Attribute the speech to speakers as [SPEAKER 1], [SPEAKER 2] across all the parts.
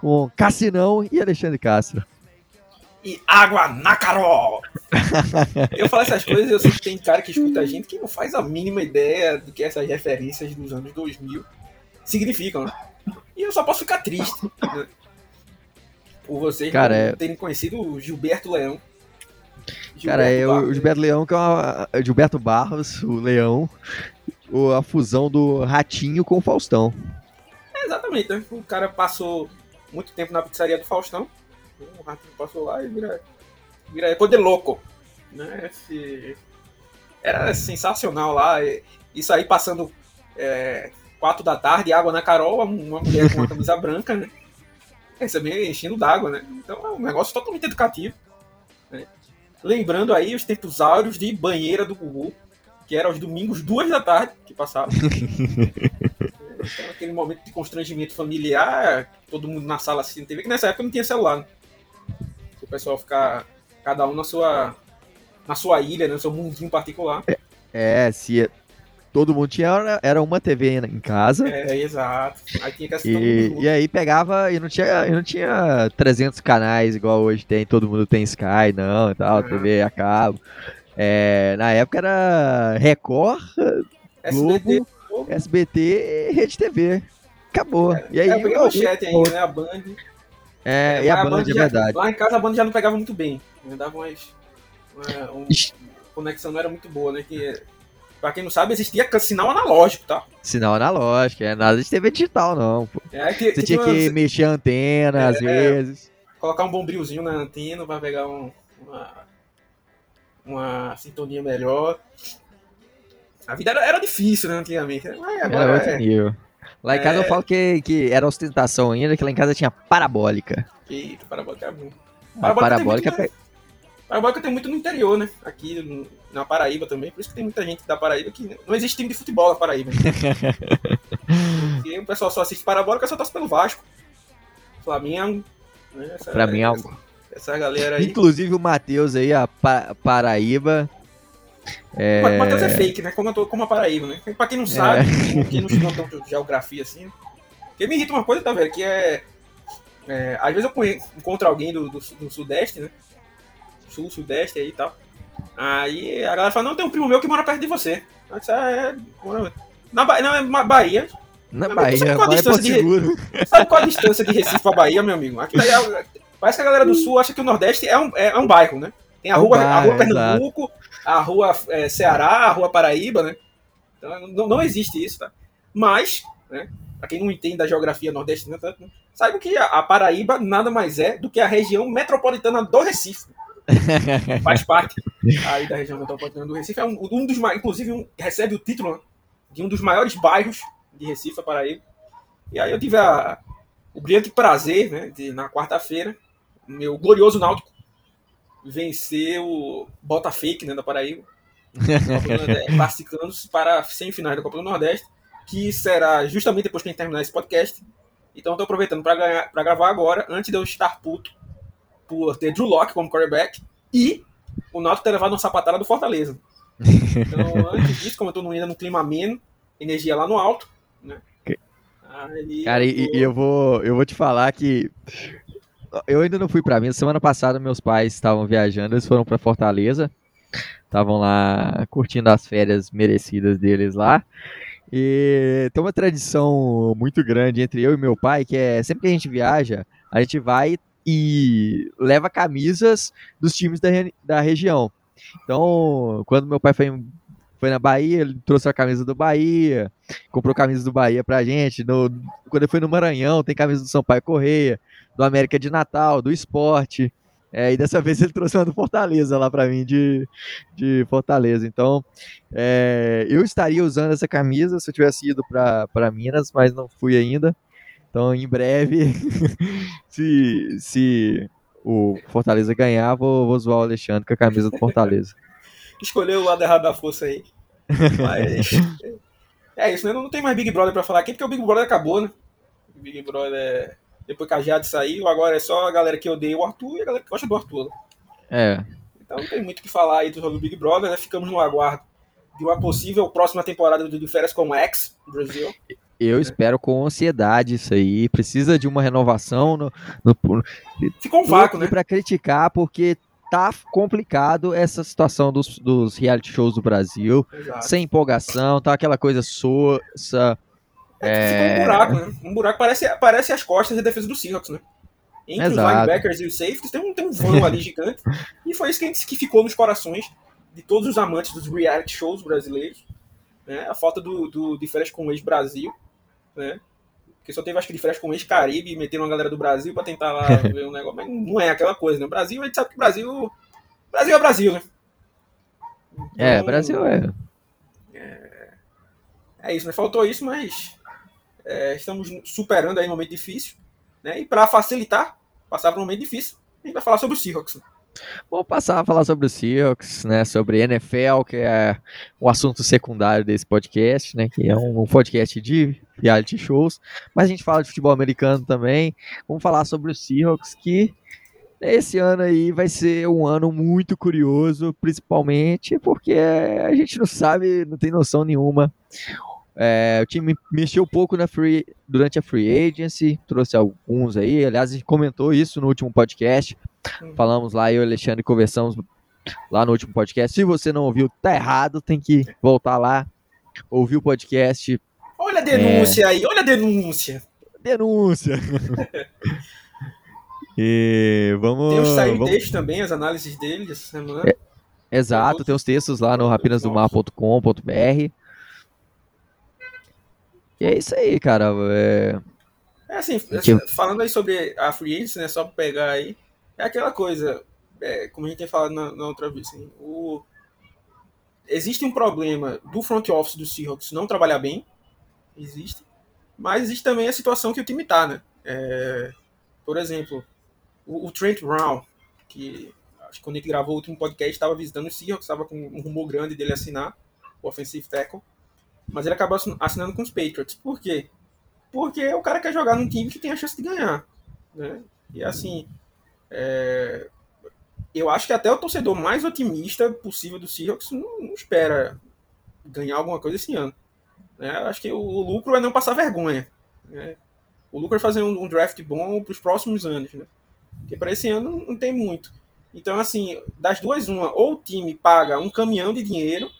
[SPEAKER 1] com Cassinão e Alexandre Castro.
[SPEAKER 2] E água na Carol! eu falo essas coisas, eu sei que tem cara que escuta a gente que não faz a mínima ideia do que essas referências dos anos 2000 significam. Né? E eu só posso ficar triste né? por vocês
[SPEAKER 1] Cara, é-
[SPEAKER 2] terem conhecido o Gilberto Leão.
[SPEAKER 1] Cara, é o
[SPEAKER 2] Barros.
[SPEAKER 1] Gilberto Leão, que é uma, é o Gilberto Barros, o Leão, o- a fusão do Ratinho com o Faustão.
[SPEAKER 2] É, exatamente, né? O cara passou muito tempo na pizzaria do Faustão. O ratinho passou lá e vira. Vira poder louco. Né? Esse- Era sensacional lá. e- Isso aí passando é, quatro da tarde, água na Carol, uma mulher com uma camisa branca, né? Recebendo, enchendo d'água, né? Então é um negócio totalmente educativo. né? Lembrando aí os tempos áureos de banheira do Gugu, que era aos domingos, duas da tarde, que passava. Então, aquele momento de constrangimento familiar, todo mundo na sala assistindo TV, que nessa época não tinha celular. Né? O pessoal ficar cada um na sua na sua ilha, né, no seu mundinho particular.
[SPEAKER 1] É, se todo mundo tinha, era- era uma TV em casa.
[SPEAKER 2] É, exato. Aí tinha que assistir
[SPEAKER 1] E, e aí pegava e não tinha, e não tinha 300 canais igual hoje tem, todo mundo tem Sky, não, e tal,
[SPEAKER 2] Uhum.
[SPEAKER 1] TV a cabo. É, na época era Record,
[SPEAKER 2] SBT,
[SPEAKER 1] Globo, SBT e Rede TV. Acabou. E aí,
[SPEAKER 2] é, eu peguei
[SPEAKER 1] o-
[SPEAKER 2] manchete ainda, né? A Band.
[SPEAKER 1] é, e a
[SPEAKER 2] Mas
[SPEAKER 1] Band, é
[SPEAKER 2] já-
[SPEAKER 1] verdade.
[SPEAKER 2] Lá em casa a Band já não pegava muito bem. Né? Dava umas. Uma, um- a conexão não era muito boa, né? Que, pra quem não sabe, existia sinal analógico, tá?
[SPEAKER 1] Sinal analógico, é nada de TV digital, não. pô.
[SPEAKER 2] É, que,
[SPEAKER 1] Você tinha que mexer a antena às
[SPEAKER 2] É,
[SPEAKER 1] vezes.
[SPEAKER 2] colocar um bombrilzinho na antena para pegar um- uma, uma sintonia melhor. A vida era, era difícil, né, antigamente. Mas
[SPEAKER 1] Era
[SPEAKER 2] agora
[SPEAKER 1] outro
[SPEAKER 2] é,
[SPEAKER 1] nível. Lá em casa
[SPEAKER 2] É.
[SPEAKER 1] eu falo que, que era ostentação ainda, que lá em casa tinha parabólica.
[SPEAKER 2] que parabólica é bom. Parabólica
[SPEAKER 1] parabólica
[SPEAKER 2] tem muito, né? Parabólica tem muito no interior, né? Aqui no- na Paraíba também. Por isso que tem muita gente da Paraíba que não existe time de futebol na Paraíba. Porque o pessoal só assiste parabólica só torce pelo Vasco. Flamengo. Né? Essa,
[SPEAKER 1] Pra mim é algo.
[SPEAKER 2] essa galera aí.
[SPEAKER 1] Inclusive o Matheus aí, a Pa- Paraíba. É...
[SPEAKER 2] Mas Matheus é fake, né? Como, eu tô, como a Paraíba, né? Pra quem não sabe, quem não estudou tanto geografia assim. Porque me irrita uma coisa, tá, velho? Que é. é, às vezes eu conhe- encontro alguém do, do, do Sudeste, né? Sul, Sudeste aí e tal. Aí a galera fala: Não, tem um primo meu que mora perto de você. Eu disse, ah, é. mora- Na Bahia, não, é uma Bahia.
[SPEAKER 1] Na
[SPEAKER 2] Mas
[SPEAKER 1] Bahia,
[SPEAKER 2] sabe qual a
[SPEAKER 1] é
[SPEAKER 2] distância de-. Sabe qual a distância de Recife pra Bahia, meu amigo? Aqui daí é- parece que a galera do Sul acha que o Nordeste é um, é, é um bairro, né? Tem a
[SPEAKER 1] É um
[SPEAKER 2] rua, a rua Pernambuco, a rua é, Ceará, a rua Paraíba, né? Então não, não existe isso, tá? Mas, né, pra quem não entende da geografia nordestina tanto, né, saiba que a, a Paraíba nada mais é do que a região metropolitana do Recife. Faz parte aí da região metropolitana do Recife. É um, um dos mais, inclusive, um- recebe o título né, de um dos maiores bairros de Recife, a Paraíba. E aí eu tive a- o brilhante prazer, né, de na quarta-feira, meu glorioso Náutico vencer o Bota Fake, né, da Paraíba, classificando-se para semifinais da Copa do Nordeste, que será justamente depois que a gente terminar esse podcast. Então eu tô aproveitando para gravar agora, antes de eu estar puto por ter Drew Locke como quarterback e o Náutico ter levado uma sapatada do Fortaleza. Então, antes disso, como eu tô ainda no clima ameno, energia lá no alto, né? Aí
[SPEAKER 1] Cara, e,
[SPEAKER 2] tô-
[SPEAKER 1] e eu vou, eu vou te falar que eu ainda não fui pra Minas. Semana passada meus pais estavam viajando, eles foram pra Fortaleza. Estavam lá curtindo as férias merecidas deles lá. E tem uma tradição muito grande entre eu e meu pai, que é sempre que a gente viaja, a gente vai e leva camisas dos times da, da região. Então, quando meu pai foi, foi na Bahia, ele trouxe a camisa do Bahia, comprou camisa do Bahia pra gente. No, quando ele foi no Maranhão, tem camisa do Sampaio Correia, do América de Natal, do Esporte. É, e dessa vez ele trouxe uma do Fortaleza lá pra mim, de, de Fortaleza. Então, é, eu estaria usando essa camisa se eu tivesse ido pra pra Minas, mas não fui ainda. Então, em breve, se, se o Fortaleza ganhar, vou, vou zoar o Alexandre com a camisa do Fortaleza.
[SPEAKER 2] Escolheu o lado errado da força aí. Mas. é isso, né? Não tem mais Big Brother pra falar aqui, porque o Big Brother acabou, né? O Big Brother, depois que a Jade saiu, agora é só a galera que odeia o Arthur e a galera que gosta do Arthur. Né?
[SPEAKER 1] É.
[SPEAKER 2] Então não tem muito o que falar aí do Big Brother, né? Ficamos no aguardo de uma possível próxima temporada do De Férias com o X, Brasil.
[SPEAKER 1] Eu espero com ansiedade isso aí. Precisa de uma renovação. No, no,
[SPEAKER 2] Ficou um vácuo, né?
[SPEAKER 1] Para criticar, porque tá complicado essa situação dos, dos reality shows do Brasil. Exato. Sem empolgação, tá aquela coisa soça.
[SPEAKER 2] É, Ficou um buraco, né? Um buraco parece, parece as costas da defesa do Seahawks, né? Entre Exato. os linebackers e os safeties tem um, tem um vão ali gigante. E foi isso que, que ficou nos corações de todos os amantes dos reality shows brasileiros. Né? A falta do, do de férias com o ex-Brasil. Né? Porque só teve, acho que, de férias com o ex-Caribe e meteram uma galera do Brasil para tentar lá ver um negócio. Mas não é aquela coisa, né? O Brasil, a gente sabe que o Brasil. Brasil é Brasil, né?
[SPEAKER 1] É, então, é, Brasil é.
[SPEAKER 2] é. É isso, né? Faltou isso, mas é, estamos superando aí um momento difícil. Né? E para facilitar, passar por um momento difícil, a gente vai falar sobre o Seahawks.
[SPEAKER 1] Vou passar a falar sobre o Seahawks, né, sobre NFL, que é o assunto secundário desse podcast, né, que é um, podcast de reality shows, mas a gente fala de futebol americano também. Vamos falar sobre o Seahawks, que esse ano aí vai ser um ano muito curioso, principalmente porque a gente não sabe, não tem noção nenhuma. É, o time mexeu um pouco na free, durante a free agency, trouxe alguns aí. Aliás, a gente comentou isso no último podcast. Falamos lá, eu e o Alexandre conversamos lá no último podcast. Se você não ouviu, tá errado, tem que voltar lá, ouvir o podcast.
[SPEAKER 2] Olha a denúncia é... aí, olha a denúncia.
[SPEAKER 1] Denúncia. e vamos.
[SPEAKER 2] Tem os vamos... também, as análises dele essa semana. É,
[SPEAKER 1] exato, tem os textos lá no rapinasdomar.com.br. E é isso aí, cara. É,
[SPEAKER 2] é assim, que... falando aí sobre a free agency, né, só pra pegar aí, é aquela coisa, é, como a gente tem falado na, na outra vez, assim, o... existe um problema do front office do Seahawks não trabalhar bem, existe, mas existe também a situação que o time tá, né? É, por exemplo, o, o, Trent Brown, que acho que quando ele gravou o último podcast, estava visitando o Seahawks, estava com um rumor grande dele assinar o offensive tackle, mas ele acabou assinando com os Patriots. Por quê? Porque o cara quer jogar num time que tem a chance de ganhar. Né? E assim, é... eu acho que até o torcedor mais otimista possível do Seahawks não, não espera ganhar alguma coisa esse ano. Né? Acho que o, o, lucro é não passar vergonha. Né? O lucro é fazer um, um draft bom para os próximos anos. Né? Porque para esse ano não tem muito. Então, assim, das duas, uma, ou o time paga um caminhão de dinheiro,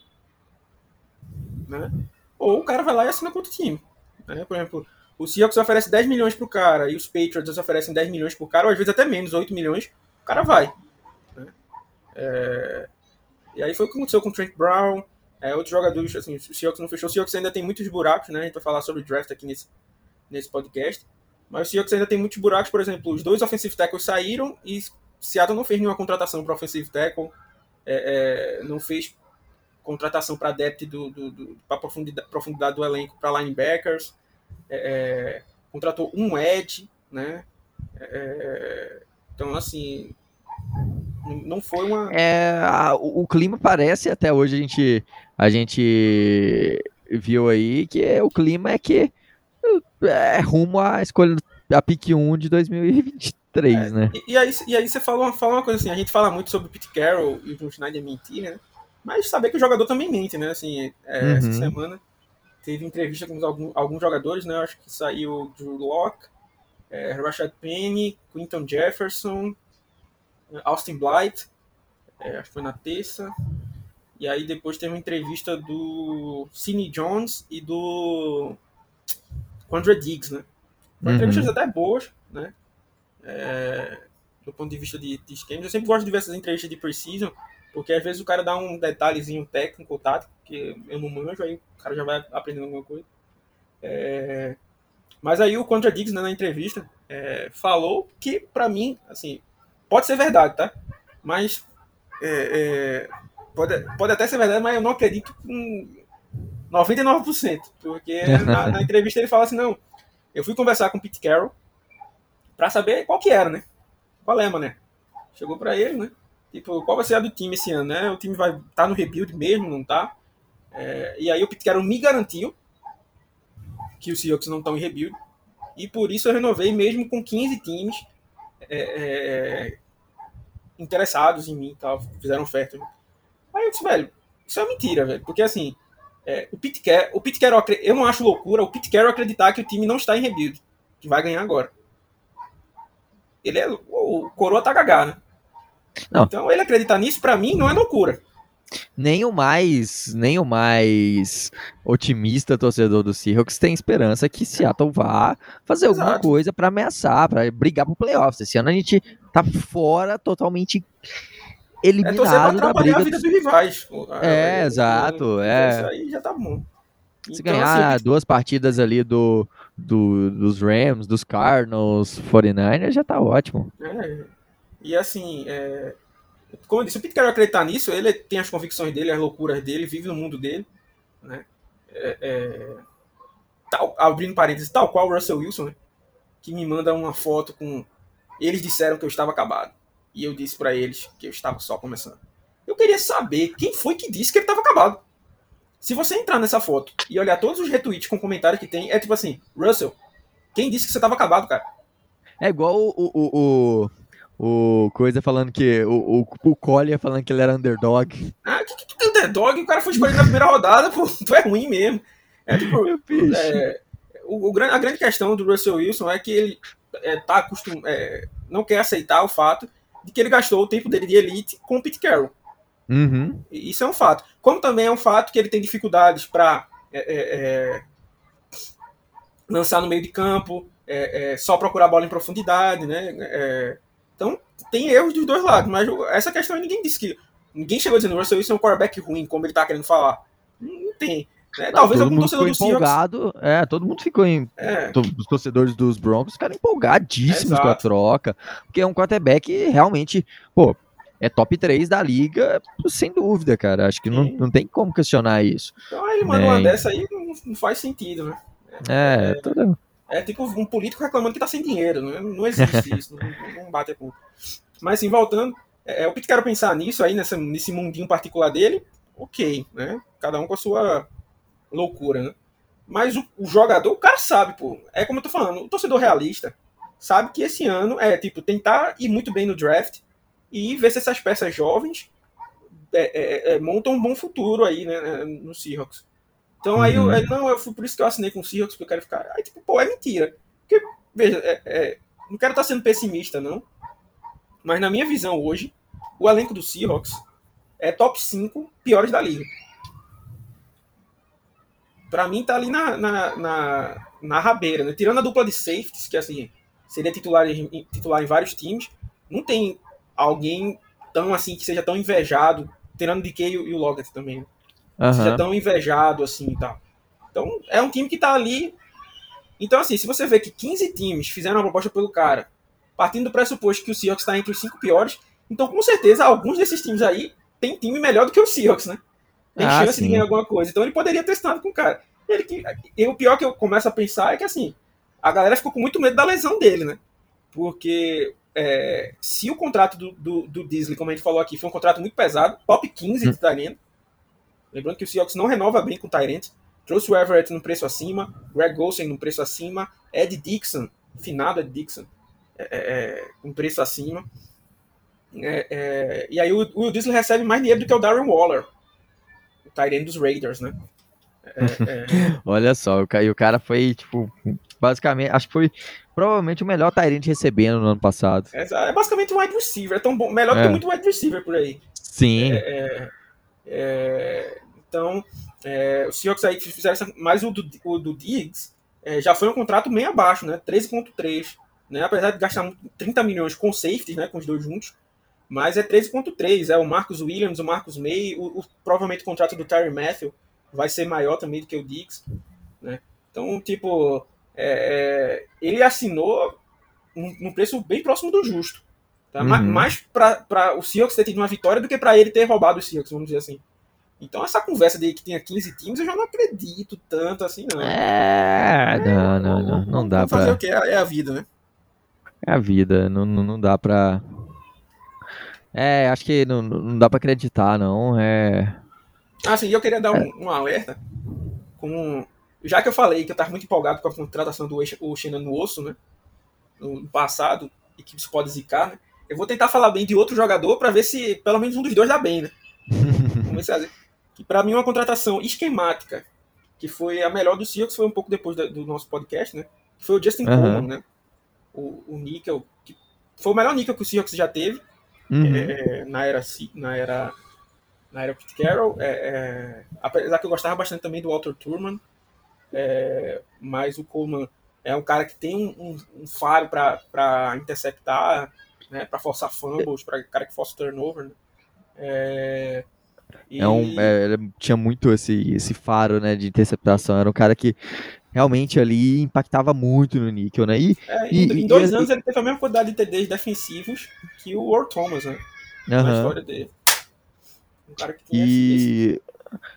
[SPEAKER 2] né? Ou o cara vai lá e assina com outro time. Né? Por exemplo, o Seahawks oferece 10 milhões pro cara e os Patriots oferecem 10 milhões pro cara, ou às vezes até menos, 8 milhões, o cara vai. Né? É... E aí foi o que aconteceu com o Trent Brown, é, outros jogadores, assim, o Seahawks não fechou, o Seahawks ainda tem muitos buracos, né? A gente vai falar sobre draft aqui nesse, nesse podcast. Mas o Seahawks ainda tem muitos buracos, por exemplo, os dois offensive tackles saíram e Seattle não fez nenhuma contratação para offensive tackle, é, é, não fez contratação para depth do, do, do para profundidade, profundidade, do elenco para linebackers, é, é, contratou um edge, né? É, então assim não foi uma
[SPEAKER 1] é, a, o, o clima parece até hoje a gente a gente viu aí que é, o clima é que é rumo à escolha da pick 1 de 2023, é, né?
[SPEAKER 2] E, e, aí, e aí você fala, fala uma coisa assim, a gente fala muito sobre o Pete Carroll e o John Schneider mentir, né? Mas saber que o jogador também mente, né? Assim, é, uhum. essa semana teve entrevista com alguns, alguns jogadores, né? Acho que saiu Drew Locke, é, Rashad Penny, Quinton Jefferson, Austin Blight, é, acho que foi na terça. E aí depois teve uma entrevista do Sidney Jones e do Quandre Diggs, né? Foram uhum. entrevistas até boas, né? É, do ponto de vista de, de esquemas. Eu sempre gosto de ver essas entrevistas de Precision, porque às vezes o cara dá um detalhezinho técnico, tático, que eu não manjo, aí o cara já vai aprendendo alguma coisa. É... Mas aí o Contra Diggs, né, na entrevista, é, falou que, para mim, assim, pode ser verdade, tá? Mas é, é, pode, pode até ser verdade, mas eu não acredito com 99%. Porque na, na, entrevista ele fala assim, não, Eu fui conversar com o Pete Carroll para saber qual que era, né? Qual é, mané? Chegou para ele, né? Tipo, qual vai ser a do time esse ano, né? O time vai estar tá no rebuild mesmo, não tá? É, e aí o Pete Carroll me garantiu que os Seahawks não estão em rebuild. E por isso eu renovei mesmo com 15 times é, é, interessados em mim, tal, fizeram oferta. Aí eu disse, velho, isso é mentira, velho. Porque assim, é, o Pete Carroll, o Carroll, eu não acho loucura o Pete Carroll acreditar que o time não está em rebuild, que vai ganhar agora. Ele é o coroa tá gagá, né? Não. Então ele acreditar nisso para mim não é loucura.
[SPEAKER 1] Nem o mais, nem o mais otimista torcedor do Seahawks tem esperança que Seattle vá fazer Exato. alguma coisa para ameaçar, para brigar pro playoffs. Esse ano a gente tá fora totalmente eliminado é da briga
[SPEAKER 2] a vida dos rivais.
[SPEAKER 1] É, é exato, é.
[SPEAKER 2] Isso aí já tá bom.
[SPEAKER 1] Se então, ganhar assim, duas partidas ali do, do, dos Rams, dos Cardinals, 49ers, já tá ótimo.
[SPEAKER 2] É, e assim, é, como eu disse, o Pete Carroll acreditar nisso, ele tem as convicções dele, as loucuras dele, vive no mundo dele, né? É, é, tal, abrindo parênteses, tal qual o Russell Wilson, né? Que me manda uma foto com. Eles disseram que eu estava acabado. E eu disse para eles que eu estava só começando. Eu queria saber quem foi que disse que ele estava acabado. Se você entrar nessa foto e olhar todos os retweets com comentários que tem, é tipo assim, Russell, quem disse que você estava acabado, cara?
[SPEAKER 1] É igual o, o, o, o coisa falando que. O, o, o Collier falando que ele era underdog.
[SPEAKER 2] Ah, que, que, que underdog? O cara foi escolhido na primeira rodada, pô, tu é ruim mesmo. É tipo. É, o, o, a grande questão do Russell Wilson é que ele é, tá acostum, é, não quer aceitar o fato de que ele gastou o tempo dele de elite com o Pete Carroll.
[SPEAKER 1] Uhum.
[SPEAKER 2] Isso é um fato. Como também é um fato que ele tem dificuldades para é, é, é, lançar no meio de campo, é, só procurar bola em profundidade, né? Então, tem erros dos dois lados, mas essa questão ninguém disse que. Ninguém chegou dizendo que o Russell Wilson é um quarterback ruim, como ele tá querendo falar. Não tem. Né? Talvez
[SPEAKER 1] todo algum torcedor do empolgado, É, todo mundo ficou em. É. Os torcedores dos Broncos ficaram empolgadíssimos com a troca. Porque é um quarterback realmente, pô, é top 3 da liga, sem dúvida, cara. Acho que não, não tem como questionar isso.
[SPEAKER 2] Então ele manda é. uma dessa aí, não, não, faz sentido, né?
[SPEAKER 1] É, é, toda...
[SPEAKER 2] É tipo um político reclamando que tá sem dinheiro, né? Não existe isso, não, não bate a conta. Mas assim, voltando, é, é o que quero pensar nisso aí, nessa, nesse mundinho particular dele, ok, né? Cada um com a sua loucura, né? Mas o, o, jogador, o cara sabe, pô. É como eu tô falando, o torcedor realista sabe que esse ano é, tipo, tentar ir muito bem no draft e ver se essas peças jovens é, é, é montam um bom futuro aí, né, no Seahawks. Então aí, uhum. eu, não, eu fui por isso que eu assinei com o Seahawks, porque eu quero ficar. Aí, tipo, pô, é mentira. Porque, veja, é, é, não quero estar sendo pessimista, não. Mas na minha visão hoje, o elenco do Seahawks é top 5 piores da liga. Pra mim tá ali na, na, na, na rabeira, né? Tirando a dupla de safeties, que assim, seria titular em, titular em vários times, não tem alguém tão assim que seja tão invejado, tirando de Kay e o Lockett também. Uhum. seja tão invejado assim e tal. Então, é um time que tá ali. Então, assim, se você vê que 15 times fizeram uma proposta pelo cara, partindo do pressuposto que o Seahawks está entre os cinco piores, então com certeza alguns desses times aí tem time melhor do que o Seahawks, né? Tem ah, chance sim. de ganhar alguma coisa. Então ele poderia ter estado com o cara. Ele que, e o pior que eu começo a pensar é que assim, a galera ficou com muito medo da lesão dele, né? Porque é, se o contrato do, do, do, Disney, como a gente falou aqui, foi um contrato muito pesado, top 15 hum. de Tyrant, Lembrando que o Seahawks não renova bem com o Tyrant. Trouxe o Everett no preço acima, Greg Golsen no preço acima, Ed Dixon, finado Ed Dixon, é, é, é um preço acima. É, é, e aí o, o Will Disley recebe mais dinheiro do que o Darren Waller, o Tyrant dos Raiders, né?
[SPEAKER 1] É, Olha só, o cara foi, tipo, basicamente, acho que foi provavelmente o melhor Tyrant recebendo no ano passado.
[SPEAKER 2] É, basicamente um wide receiver, é tão bom, melhor do que muito wide receiver por aí.
[SPEAKER 1] Sim.
[SPEAKER 2] É, então, é, os Seahawks aí fizeram essa, mais o do, o do Diggs é, já foi um contrato meio abaixo, né? 13.3, né? Apesar de gastar 30 milhões com safety, né? Com os dois juntos, mas é 13.3, é o Marcus Williams, o Marcus May, o, o, provavelmente o contrato do Terry Matthew vai ser maior também do que o Diggs, né? Então, tipo, é, é ele assinou num preço bem próximo do justo. Tá? Uhum. Mais para o Seahawks ter tido uma vitória do que para ele ter roubado os Seahawks, vamos dizer assim. Então essa conversa de que tinha 15 times, eu já não acredito tanto assim, não.
[SPEAKER 1] É, não, não, não, não dá
[SPEAKER 2] Vamos fazer
[SPEAKER 1] pra.
[SPEAKER 2] o que? É a vida, né?
[SPEAKER 1] É a vida, não, não, não dá pra. É, acho que não, não dá pra acreditar, não. É.
[SPEAKER 2] Ah, sim, eu queria dar um, um alerta com. Já que eu falei que eu tava muito empolgado com a contratação do o Xena no osso, né? No passado, e que isso pode zicar, né? Eu vou tentar falar bem de outro jogador para ver se pelo menos um dos dois dá bem, né? Vamos ver se é- que para mim é uma contratação esquemática, que foi a melhor do Seahawks, foi um pouco depois da- do nosso podcast, né? Que foi o Justin
[SPEAKER 1] Aham.
[SPEAKER 2] Coleman, né? O, o níquel, que foi o melhor níquel que o Seahawks já teve,
[SPEAKER 1] Uhum.
[SPEAKER 2] é, na era na era na era Pete Carroll é, é, apesar que eu gostava bastante também do Walter Turman é, mas o Coleman é um cara que tem um, um- um faro para interceptar né, para forçar fumbles para cara que força turnover né? é, e-
[SPEAKER 1] É um, é, ele tinha muito esse, esse faro, né, de interceptação. Era um cara que realmente ali impactava muito no níquel, né? E,
[SPEAKER 2] é,
[SPEAKER 1] e-
[SPEAKER 2] em,
[SPEAKER 1] e-
[SPEAKER 2] dois
[SPEAKER 1] e-
[SPEAKER 2] anos ele teve a mesma quantidade de TDs defensivos que o Earl Thomas né, na
[SPEAKER 1] aham.
[SPEAKER 2] história dele um cara que tinha esse- esse-
[SPEAKER 1] E,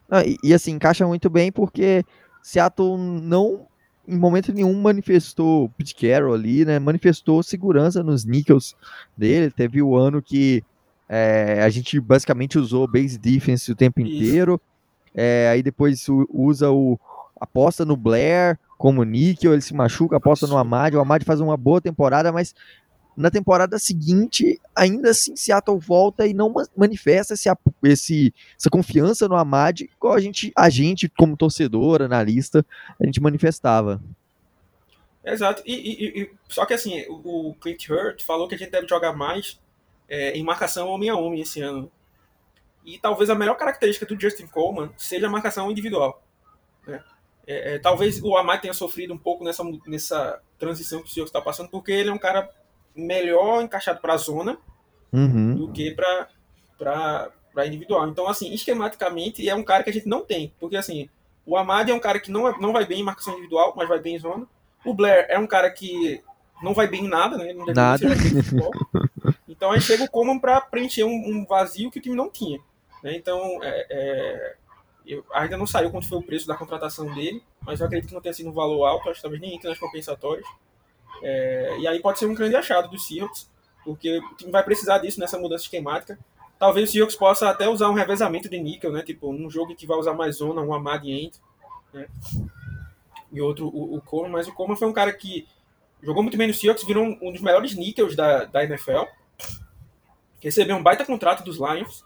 [SPEAKER 1] não, e, e, assim, encaixa muito bem porque Seattle não, em momento nenhum, manifestou Pete Carroll ali, né? Manifestou segurança nos níquels dele. Teve o ano que é, a gente basicamente usou base defense o tempo
[SPEAKER 2] Isso.
[SPEAKER 1] inteiro. É, aí depois usa o. aposta no Blair como níquel, ele se machuca, aposta no Amad. O Amad faz uma boa temporada, mas na temporada seguinte, ainda assim, Seattle volta e não ma- manifesta esse, esse, essa confiança no Amad, igual a gente, a gente, como torcedor, analista, a gente manifestava.
[SPEAKER 2] Exato. E, e- e- só que assim, o, Clint Hurt falou que a gente deve jogar mais é, em marcação homem a homem esse ano. E talvez a melhor característica do Justin Coleman seja a marcação individual. né? É, é, talvez o Amai tenha sofrido um pouco nessa, nessa transição que o Seahawks está passando, porque ele é um cara melhor encaixado para a zona
[SPEAKER 1] Uhum.
[SPEAKER 2] do que para individual. Então, assim, esquematicamente é um cara que a gente não tem. Porque, assim, o Amad é um cara que não, é- não vai bem em marcação individual, mas vai bem em zona. O Blair é um cara que não vai bem em nada, né? Não
[SPEAKER 1] Nada.
[SPEAKER 2] Então aí chega o Coman para preencher um, um vazio que o time não tinha. né? Então, é, é, eu, ainda não saiu quanto foi o preço da contratação dele, mas eu acredito que não tenha sido um valor alto, acho que talvez nem entre nas compensatórias. É, e aí pode ser um grande achado do Seahawks, porque o time vai precisar disso nessa mudança esquemática. Talvez o Seahawks possa até usar um revezamento de níquel, né? Tipo, num jogo que vai usar mais zona, um Amad entra, né? E outro, o, o Coleman. Mas o Coleman foi um cara que jogou muito bem no Seahawks, virou um, um dos melhores níquels da, da NFL. Recebeu um baita contrato dos Lions.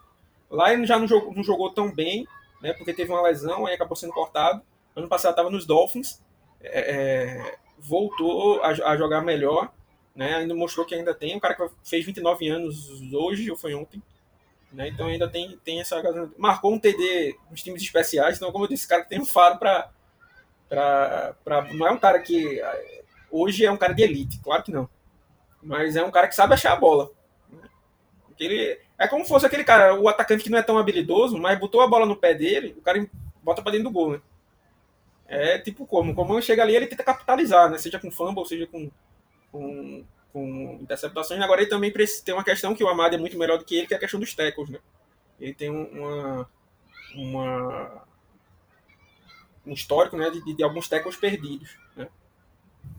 [SPEAKER 2] Ele já não jogou, não jogou tão bem, né? Porque teve uma lesão, aí acabou sendo cortado. Ano passado estava nos Dolphins. é, é, voltou a, a jogar melhor, né? Ainda mostrou que ainda tem. Um cara que fez 29 anos hoje, ou foi ontem. Né? Então ainda tem, tem essa. Marcou um TD nos times especiais. Então, como eu disse, cara tem um faro para. Pra, pra, não é um cara que. eh, Hoje é um cara de elite, claro que não. Mas é um cara que sabe achar a bola. né? Ele, é como se fosse aquele cara, o atacante que não é tão habilidoso, mas botou a bola no pé dele, o cara bota pra dentro do gol, né? É tipo como? Como chega ali, ele tenta capitalizar, né? Seja com fumble, seja com, com, com interceptações. Agora ele também tem uma questão que o Amado é muito melhor do que ele, que é a questão dos tackles, né? Ele tem um- uma, uma um histórico né, de, de alguns tackles perdidos, né?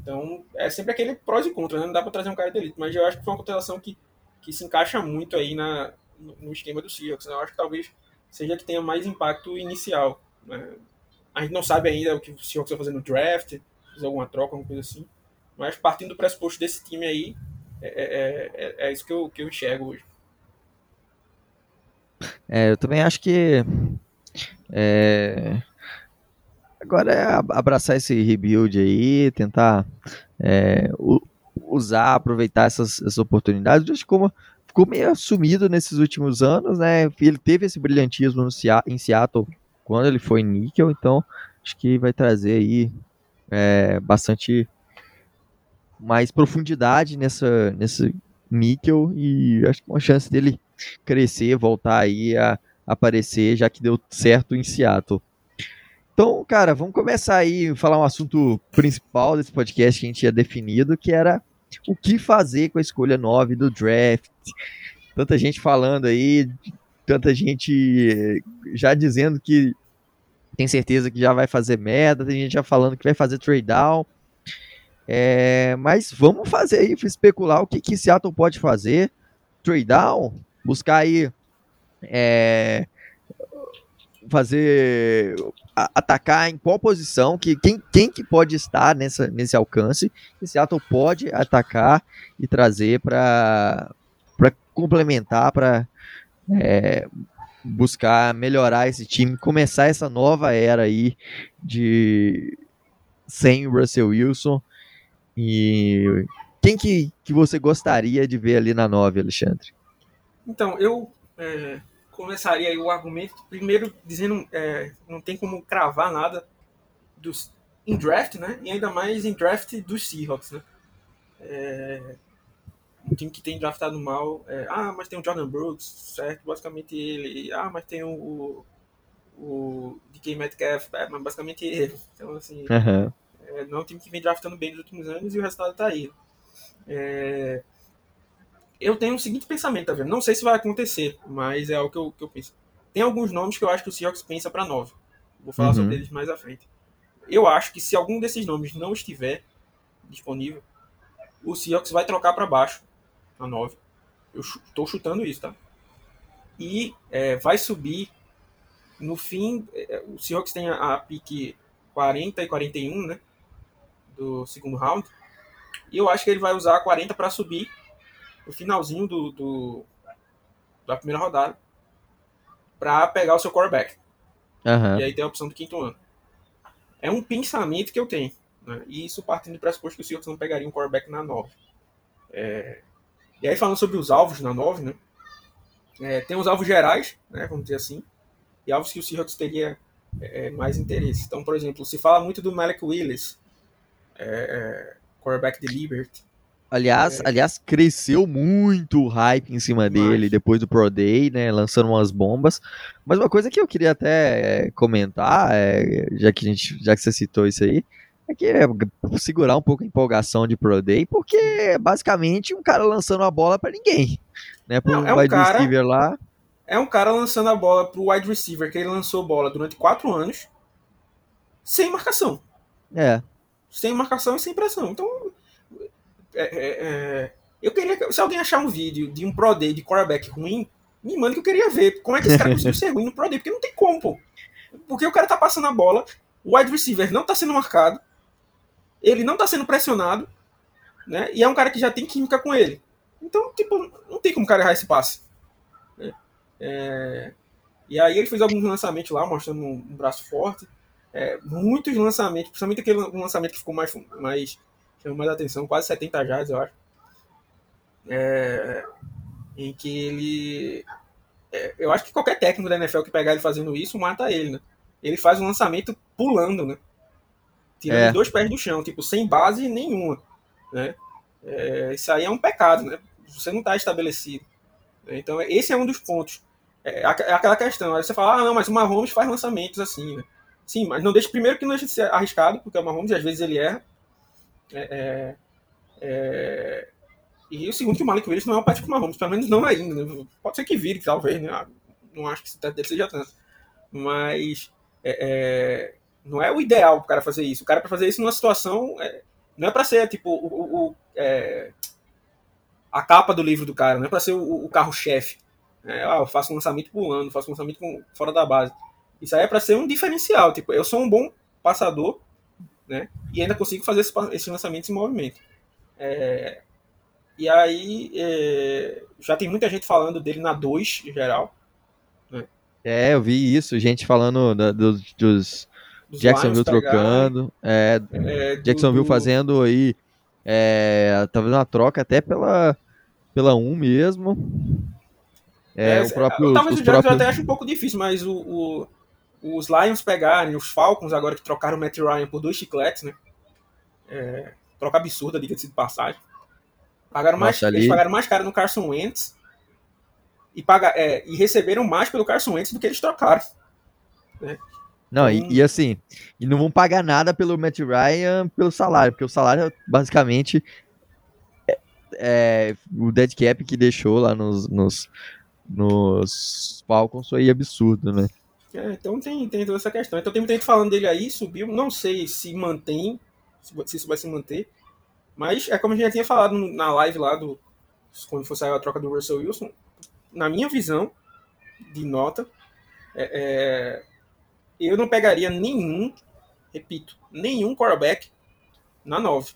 [SPEAKER 2] Então, é sempre aquele prós e contras, né? Não dá pra trazer um cara de elite, mas eu acho que foi uma contratação que, que se encaixa muito aí na, no, no esquema do Seahawks. né? Eu acho que talvez seja que tenha mais impacto inicial. Né? A gente não sabe ainda o que o Seahawks vai fazer no draft, fazer alguma troca, alguma coisa assim. Mas partindo do pressuposto desse time aí, é, é, é, é isso que eu, que eu enxergo hoje.
[SPEAKER 1] É, eu também acho que. é, agora é ab- abraçar esse rebuild aí, tentar é, usar, aproveitar essas, essas oportunidades. O Josh Coleman ficou meio sumido nesses últimos anos, né? Ele teve esse brilhantismo no em Seattle quando ele foi níquel, então acho que vai trazer aí é, bastante mais profundidade nessa, nesse níquel e acho que uma chance dele crescer, voltar aí a aparecer, já que deu certo em Seattle. Então, cara, vamos começar aí falar um assunto principal desse podcast que a gente tinha definido, que era o que fazer com a escolha 9 do draft. Tanta gente falando aí, tanta gente já dizendo que tem certeza que já vai fazer merda, tem gente já falando que vai fazer trade down. É, mas vamos fazer aí, especular o que, que Seattle pode fazer. Trade down, buscar aí é, fazer atacar em qual posição, que quem, quem que pode estar nessa, nesse alcance, que Seattle pode atacar e trazer para complementar, para é, buscar melhorar esse time, começar essa nova era aí de sem Russell Wilson. E quem que, que você gostaria de ver ali na 9, Alexandre?
[SPEAKER 2] Então, eu é, começaria o argumento, primeiro dizendo, é, não tem como cravar nada dos, em draft, né? E ainda mais em draft dos Seahawks, né? É, um time que tem draftado mal, é, ah, mas tem o Jordan Brooks, certo? Basicamente ele, ah, mas tem o, o DK Metcalf, é, mas basicamente ele. Então, assim, uhum. é, não é um time que vem draftando bem nos últimos anos e o resultado tá aí. É, eu tenho o seguinte pensamento, tá vendo? Não sei se vai acontecer, mas é algo que eu, que eu penso. Tem alguns nomes que eu acho que o Seahawks pensa para nove. Vou falar uhum. sobre eles mais à frente. Eu acho que se algum desses nomes não estiver disponível, o Seahawks vai trocar para baixo a 9. Eu estou chutando isso, tá? E é, vai subir no fim. É, o Seahawks tem a, a pique 40 e 41, né? Do segundo round. E eu acho que ele vai usar a 40 para subir no finalzinho do, do da primeira rodada para pegar o seu quarterback. Uhum. E aí tem a opção do quinto ano. É um pensamento que eu tenho. Né? E isso partindo do pressuposto que o Seahawks não pegaria um quarterback na 9. É... E aí falando sobre os alvos na 9, né? É, tem os alvos gerais, né, vamos dizer assim, e alvos que o Seahawks teria é, mais interesse. Então, por exemplo, se fala muito do Malik Willis, é, é quarterback de Liberty,
[SPEAKER 1] Aliás, é. aliás, cresceu muito o hype em cima dele depois do Pro Day, né? Lançando umas bombas. Mas uma coisa que eu queria até é, comentar, é, já, que a gente, já que você citou isso aí, é que é segurar um pouco a empolgação de Pro Day, porque é basicamente um cara lançando a bola para ninguém. Né? Pro
[SPEAKER 2] Não, é um wide cara, receiver lá. É um cara lançando a bola pro wide receiver, que ele lançou bola durante quatro anos, sem marcação.
[SPEAKER 1] É.
[SPEAKER 2] Sem marcação e sem pressão. Então, é, é, é, eu queria. Se alguém achar um vídeo de um Pro Day de quarterback ruim, me manda que eu queria ver. Como é que esse cara conseguiu ser ruim no Pro Day? Porque não tem como, pô. Porque o cara tá passando a bola, o wide receiver não tá sendo marcado, ele não tá sendo pressionado, né? E é um cara que já tem química com ele. Então, tipo, não tem como o cara errar esse passe. Né? É... E aí ele fez alguns lançamentos lá, mostrando um, um braço forte. É, muitos lançamentos, principalmente aquele lançamento que ficou mais, mais chamou mais atenção, quase 70 jardas, eu acho. É, em que ele. É, eu acho que qualquer técnico da NFL que pegar ele fazendo isso mata ele, né? Ele faz um lançamento pulando, né? Tirando é. dois pés do chão, tipo, sem base nenhuma. Né? É, isso aí é um pecado, né? Você não está estabelecido. Então, esse é um dos pontos. É, é aquela questão. Aí você fala, ah, não, mas o Mahomes faz lançamentos assim, né? Sim, mas não deixa primeiro que não deixa de ser arriscado, porque o Mahomes às vezes ele erra. É, é, é, e o segundo, que o Malik Willis não é o Patrick Mahomes, pelo menos não ainda. Né? Pode ser que vire, talvez, né? Ah, não acho que o dele seja tanto. Mas é, é, não é o ideal o cara fazer isso. O cara para fazer isso numa situação. É, não é para ser tipo o, o, o a capa do livro do cara, não é para ser o, o carro-chefe. ah, eu faço um lançamento pulando, faço um lançamento com, fora da base. Isso aí é para ser um diferencial. Tipo, eu sou um bom passador, né? E ainda consigo fazer esse, esse lançamento em movimento. É, e aí é, já tem muita gente falando dele na 2 em geral. Né?
[SPEAKER 1] É, eu vi isso, gente falando da, dos, dos, dos Jacksonville trocando, é, é, Jacksonville do, fazendo aí, é, talvez uma troca até pela pela 1 um mesmo.
[SPEAKER 2] É, o próprio, talvez o Jacksonville próprios... até ache um pouco difícil, mas o, o os Lions pegarem os Falcons agora que trocaram o Matt Ryan por dois chicletes, né? É, troca absurda, diga-se de passagem. Pagaram mais, Nossa, eles pagaram mais caro no Carson Wentz e, paga, é, e receberam mais pelo Carson Wentz do que eles trocaram. Né?
[SPEAKER 1] Não, então, e, e, assim, e não vão pagar nada pelo Matt Ryan pelo salário, porque o salário basicamente é, é o dead cap que deixou lá nos, nos nos Falcons foi absurdo, né?
[SPEAKER 2] É, então tem, tem toda essa questão. Então tem muita gente falando dele aí, subiu. Não sei se mantém, se isso vai se manter. Mas é como a gente já tinha falado na live lá do. Quando for sair a troca do Russell Wilson. Na minha visão de nota, é, é, eu não pegaria nenhum, repito, nenhum quarterback na 9.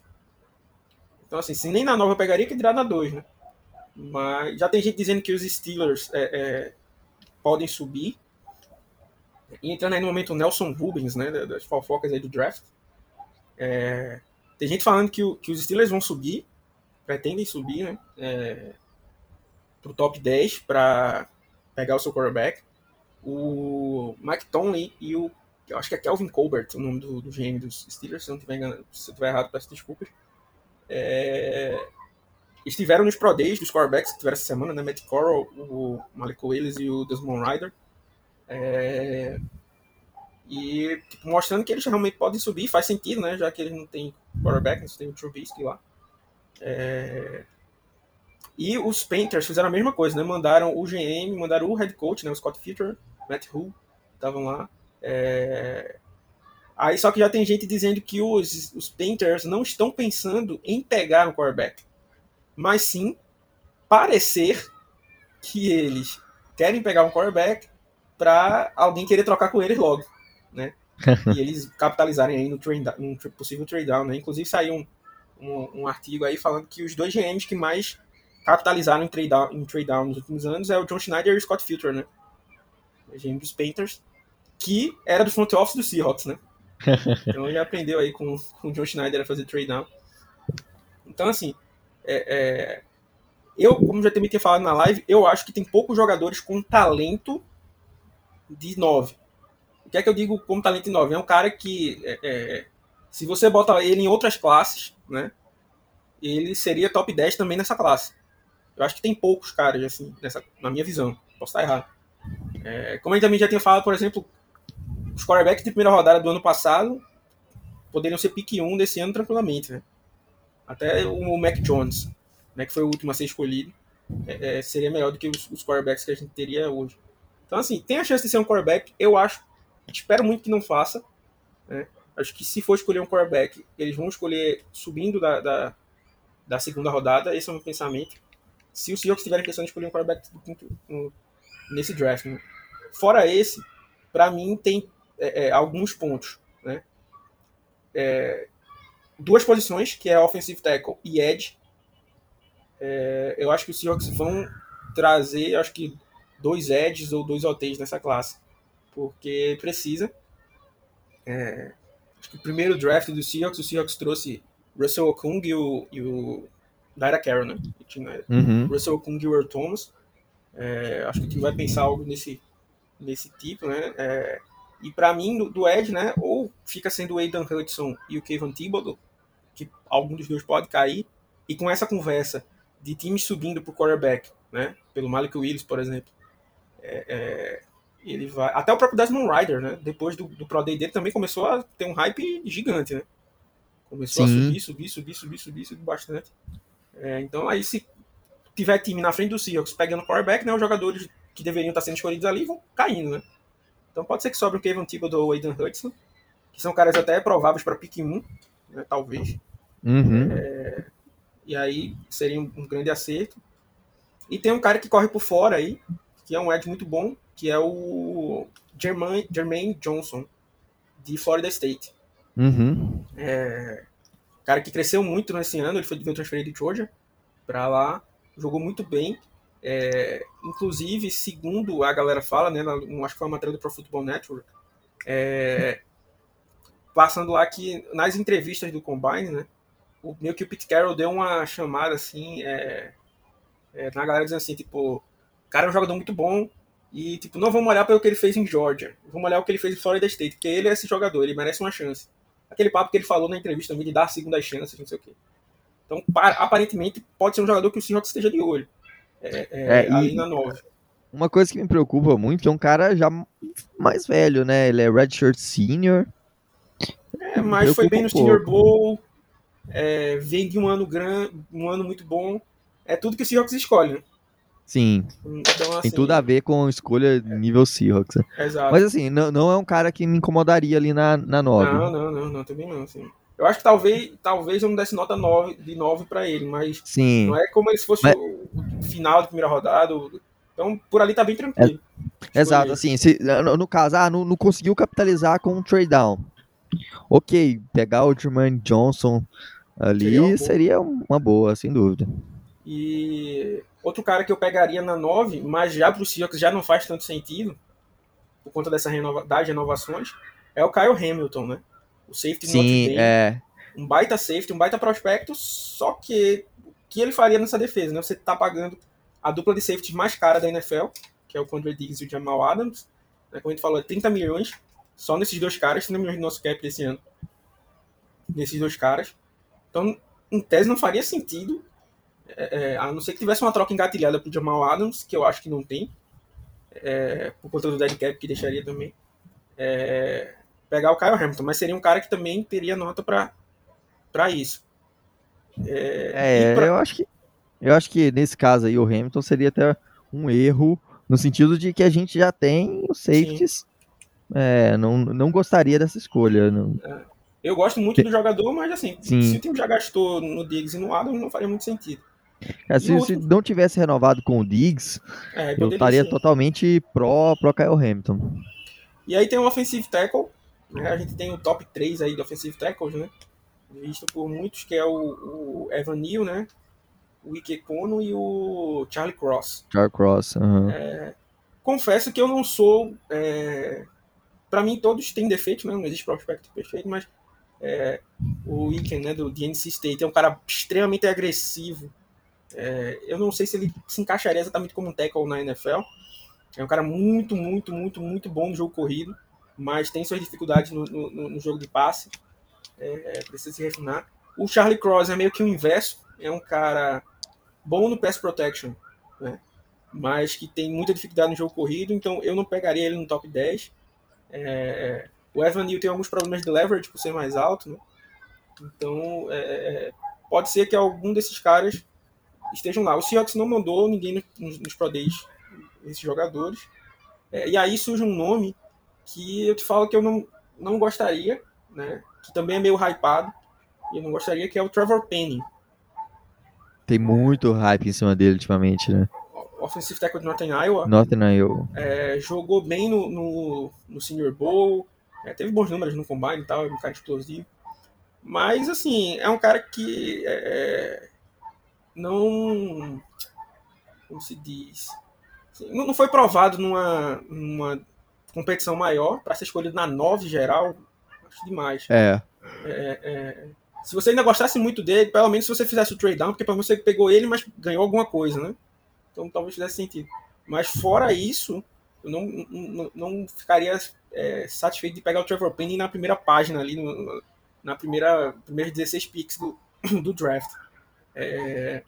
[SPEAKER 2] Então, assim, se nem na 9 eu pegaria, que dirá na 2, né? Mas já tem gente dizendo que os Steelers é, é, podem subir. E entrando aí no momento Nelson Rubens, né, das fofocas aí do draft. É, tem gente falando que, o, que os Steelers vão subir, pretendem subir, né, é, pro top 10 para pegar o seu quarterback. O Mike Tomlin e o, eu acho que é Kelvin Colbert, o nome do, do GM dos Steelers, se eu não tiver, enganado, se eu errado, peço desculpas. É, estiveram nos Pro Days dos quarterbacks que tiveram essa semana, né, Matt Corral, o Malik Willis e o Desmond Ryder. É... E tipo, mostrando que eles realmente podem subir, faz sentido, né? Já que eles não têm quarterback, eles têm o Trubisky lá. É... E os Painters fizeram a mesma coisa, né? Mandaram o GM, mandaram o head coach, né? O Scott Future, Matt Hu, estavam lá. É... Aí só que já tem gente dizendo que os, os Painters não estão pensando em pegar um quarterback, mas sim parecer que eles querem pegar um quarterback para alguém querer trocar com eles logo, né? e eles capitalizarem aí no, trade, no possível trade down, né? Inclusive saiu um, um, um, artigo aí falando que os dois GMs que mais capitalizaram em trade down, em trade down nos últimos anos é o John Schneider e o Scott Filter, né? Dos Painters, que era do front office do Seahawks, né? Então ele aprendeu aí com, com o John Schneider a fazer trade down. Então, assim, é, é, eu, como já também tinha falado na live, eu acho que tem poucos jogadores com talento de 9. O que é que eu digo como talento de 9? É um cara que, é, é, se você bota ele em outras classes, né, ele seria top 10 também nessa classe. Eu acho que tem poucos caras, assim, nessa, na minha visão. Posso estar errado. É, como a gente também já tinha falado, por exemplo, os quarterbacks de primeira rodada do ano passado poderiam ser pick 1 desse ano tranquilamente, né? Até o Mac Jones, né, que foi o último a ser escolhido, é, é, seria melhor do que os, os quarterbacks que a gente teria hoje. Então, assim, tem a chance de ser um quarterback. Eu acho, espero muito que não faça. Né? Acho que se for escolher um quarterback, eles vão escolher subindo da, da, da segunda rodada. Esse é o meu pensamento. Se os Seahawks tiverem pensando em escolher um quarterback nesse draft. Fora esse, para mim tem é, é, alguns pontos. Né? É, duas posições, que é offensive tackle e edge. É, eu acho que os Seahawks vão trazer, acho que dois edges ou dois OTs nessa classe, porque precisa. É, acho que o primeiro draft do Seahawks, o Seahawks trouxe Russell Okung e o, e o Daira Carroll, né? Uhum. Russell Okung e o Earl Thomas. É, acho que o time vai pensar algo nesse, nesse tipo, né? É, e para mim, do, do Ed, né? Ou fica sendo o Aidan Hudson e o Kevin Thibodeau, que algum dos dois pode cair, e com essa conversa de times subindo pro quarterback, né? Pelo Malik Willis, por exemplo, é, é, ele vai. Até o próprio Desmond Rider, né? Depois do, do Pro Day dele também começou a ter um hype gigante, né? Começou Sim. a subir, subir, subir, subir, subir, subir bastante. É, então aí se tiver time na frente do Seahawks pegando powerback, né? Os jogadores que deveriam estar sendo escolhidos ali vão caindo, né? Então pode ser que sobre o Kevin Thibodeau ou o Aidan Hudson, que são caras até prováveis para pick 1, né, talvez.
[SPEAKER 1] Uhum.
[SPEAKER 2] É, e aí seria um, um grande acerto. E tem um cara que corre por fora aí, que é um edge muito bom, que é o Jermaine, Jermaine Johnson, de Florida State.
[SPEAKER 1] Uhum.
[SPEAKER 2] É, cara que cresceu muito nesse ano, ele foi transferido de Georgia para lá, jogou muito bem. É, inclusive, segundo a galera fala, né, na, acho que foi uma matéria do Pro Football Network, é, passando lá que nas entrevistas do Combine, né, o, meio que o Pete Carroll deu uma chamada assim, é, é na galera dizendo assim, tipo, cara é um jogador muito bom. E, tipo, não vamos olhar pelo que ele fez em Georgia. Vamos olhar o que ele fez em Florida State. Porque ele é esse jogador, ele merece uma chance. Aquele papo que ele falou na entrevista também de dar segundas chances, não sei o quê. Então, aparentemente, pode ser um jogador que o Seahawks esteja de olho. É, é, é ali na 9.
[SPEAKER 1] Uma coisa que me preocupa muito é um cara já mais velho, né? Ele é redshirt senior.
[SPEAKER 2] É, mas foi bem no um Senior Bowl. É, vem de um ano grande, um ano muito bom. É tudo que o Seahawks escolhe, né?
[SPEAKER 1] Sim,
[SPEAKER 2] Então, assim,
[SPEAKER 1] tem tudo a ver com escolha nível Seahawks. né?
[SPEAKER 2] Exato.
[SPEAKER 1] Mas assim, não, não é um cara que me incomodaria ali na, na 9.
[SPEAKER 2] Não, não, não, não, também não, assim. Eu acho que talvez, talvez eu não desse nota 9, de 9 pra ele, mas
[SPEAKER 1] Sim,
[SPEAKER 2] não é como se fosse
[SPEAKER 1] Mas-
[SPEAKER 2] o final da primeira rodada. Então, por ali tá bem tranquilo.
[SPEAKER 1] exato.
[SPEAKER 2] ele.
[SPEAKER 1] Assim, se, no, no caso, ah, não, não conseguiu capitalizar com um trade down. Ok, pegar o Jermaine Johnson
[SPEAKER 2] Seria uma
[SPEAKER 1] ali seria uma boa, sem dúvida.
[SPEAKER 2] E outro cara que eu pegaria na 9, mas já pro Seahawks já não faz tanto sentido, por conta dessa renova, das renovações, é o Kyle Hamilton, né? O safety Notre
[SPEAKER 1] Sim,
[SPEAKER 2] Dame.
[SPEAKER 1] é.
[SPEAKER 2] um baita safety, um baita prospecto, só que o que ele faria nessa defesa, né? Você tá pagando a dupla de safeties mais cara da NFL, que é o Condre Diggs e o Jamal Adams, né? Como a gente falou, é 30 milhões só nesses dois caras, 30 milhões do nosso cap desse ano, nesses dois caras. Então, em tese, não faria sentido, é, é, a não ser que tivesse uma troca engatilhada pro Jamal Adams, que eu acho que não tem, é, por conta do dead cap, que deixaria também, é, pegar o Kyle Hamilton, mas seria um cara que também teria nota para isso.
[SPEAKER 1] É,
[SPEAKER 2] e pra-
[SPEAKER 1] eu acho que eu acho que nesse caso aí o Hamilton seria até um erro no sentido de que a gente já tem os safeties. É, não, não gostaria dessa escolha. Não.
[SPEAKER 2] Eu gosto muito do jogador, mas assim,
[SPEAKER 1] Sim.
[SPEAKER 2] se o time já gastou no Diggs e no Adams, não faria muito sentido.
[SPEAKER 1] É, se,
[SPEAKER 2] outro-
[SPEAKER 1] não tivesse renovado com o Diggs,
[SPEAKER 2] É,
[SPEAKER 1] eu estaria totalmente pró, pró Kyle Hamilton.
[SPEAKER 2] E aí tem o offensive tackle? A gente tem o top 3 aí de offensive tackles, né? Visto por muitos, que é o, o Evan Neal, né? O Ike Kono e o Charlie Cross.
[SPEAKER 1] Charles Cross. aham.
[SPEAKER 2] É. Confesso que eu não sou. É... Para mim, todos têm defeitos, né? Não existe prospecto perfeito, mas é, o Iken, né, do DNC State, é um cara extremamente agressivo. É, eu não sei se ele se encaixaria exatamente como um tackle na NFL. É um cara muito, muito, muito, muito bom no jogo corrido, mas tem suas dificuldades no, no- no jogo de passe. É, é, precisa se refinar. O Charlie Cross é meio que o inverso. É um cara bom no pass protection, né? mas que tem muita dificuldade no jogo corrido, então eu não pegaria ele no top 10. É, o Evan Neal tem alguns problemas de leverage por ser mais alto, né? Então, é, pode ser que algum desses caras estejam lá. O Seahawks não mandou ninguém nos, nos Pro Days, esses jogadores. É, e aí surge um nome que eu te falo que eu não, não gostaria, né? Que também é meio hypado. E eu não gostaria, que é o Trevor Penny,
[SPEAKER 1] Tem muito hype em cima dele ultimamente, né?
[SPEAKER 2] offensive tackle de Northern Iowa.
[SPEAKER 1] Northern Iowa.
[SPEAKER 2] É, jogou bem no, no, no Senior Bowl, é, teve bons números no Combine e tal, é um cara explosivo. Mas, assim, é um cara que é, não. Como se diz? Assim, não, não foi provado numa, numa competição maior para ser escolhido na 9 geral. Acho demais.
[SPEAKER 1] É.
[SPEAKER 2] É, é, se você ainda gostasse muito dele, pelo menos se você fizesse o trade down, porque pelo menos você pegou ele, mas ganhou alguma coisa, né? Então talvez fizesse sentido. Mas fora isso, eu não, não, não ficaria é, satisfeito de pegar o Trevor Penny na primeira página ali, no, na primeira primeiros 16 picks do, do draft. É,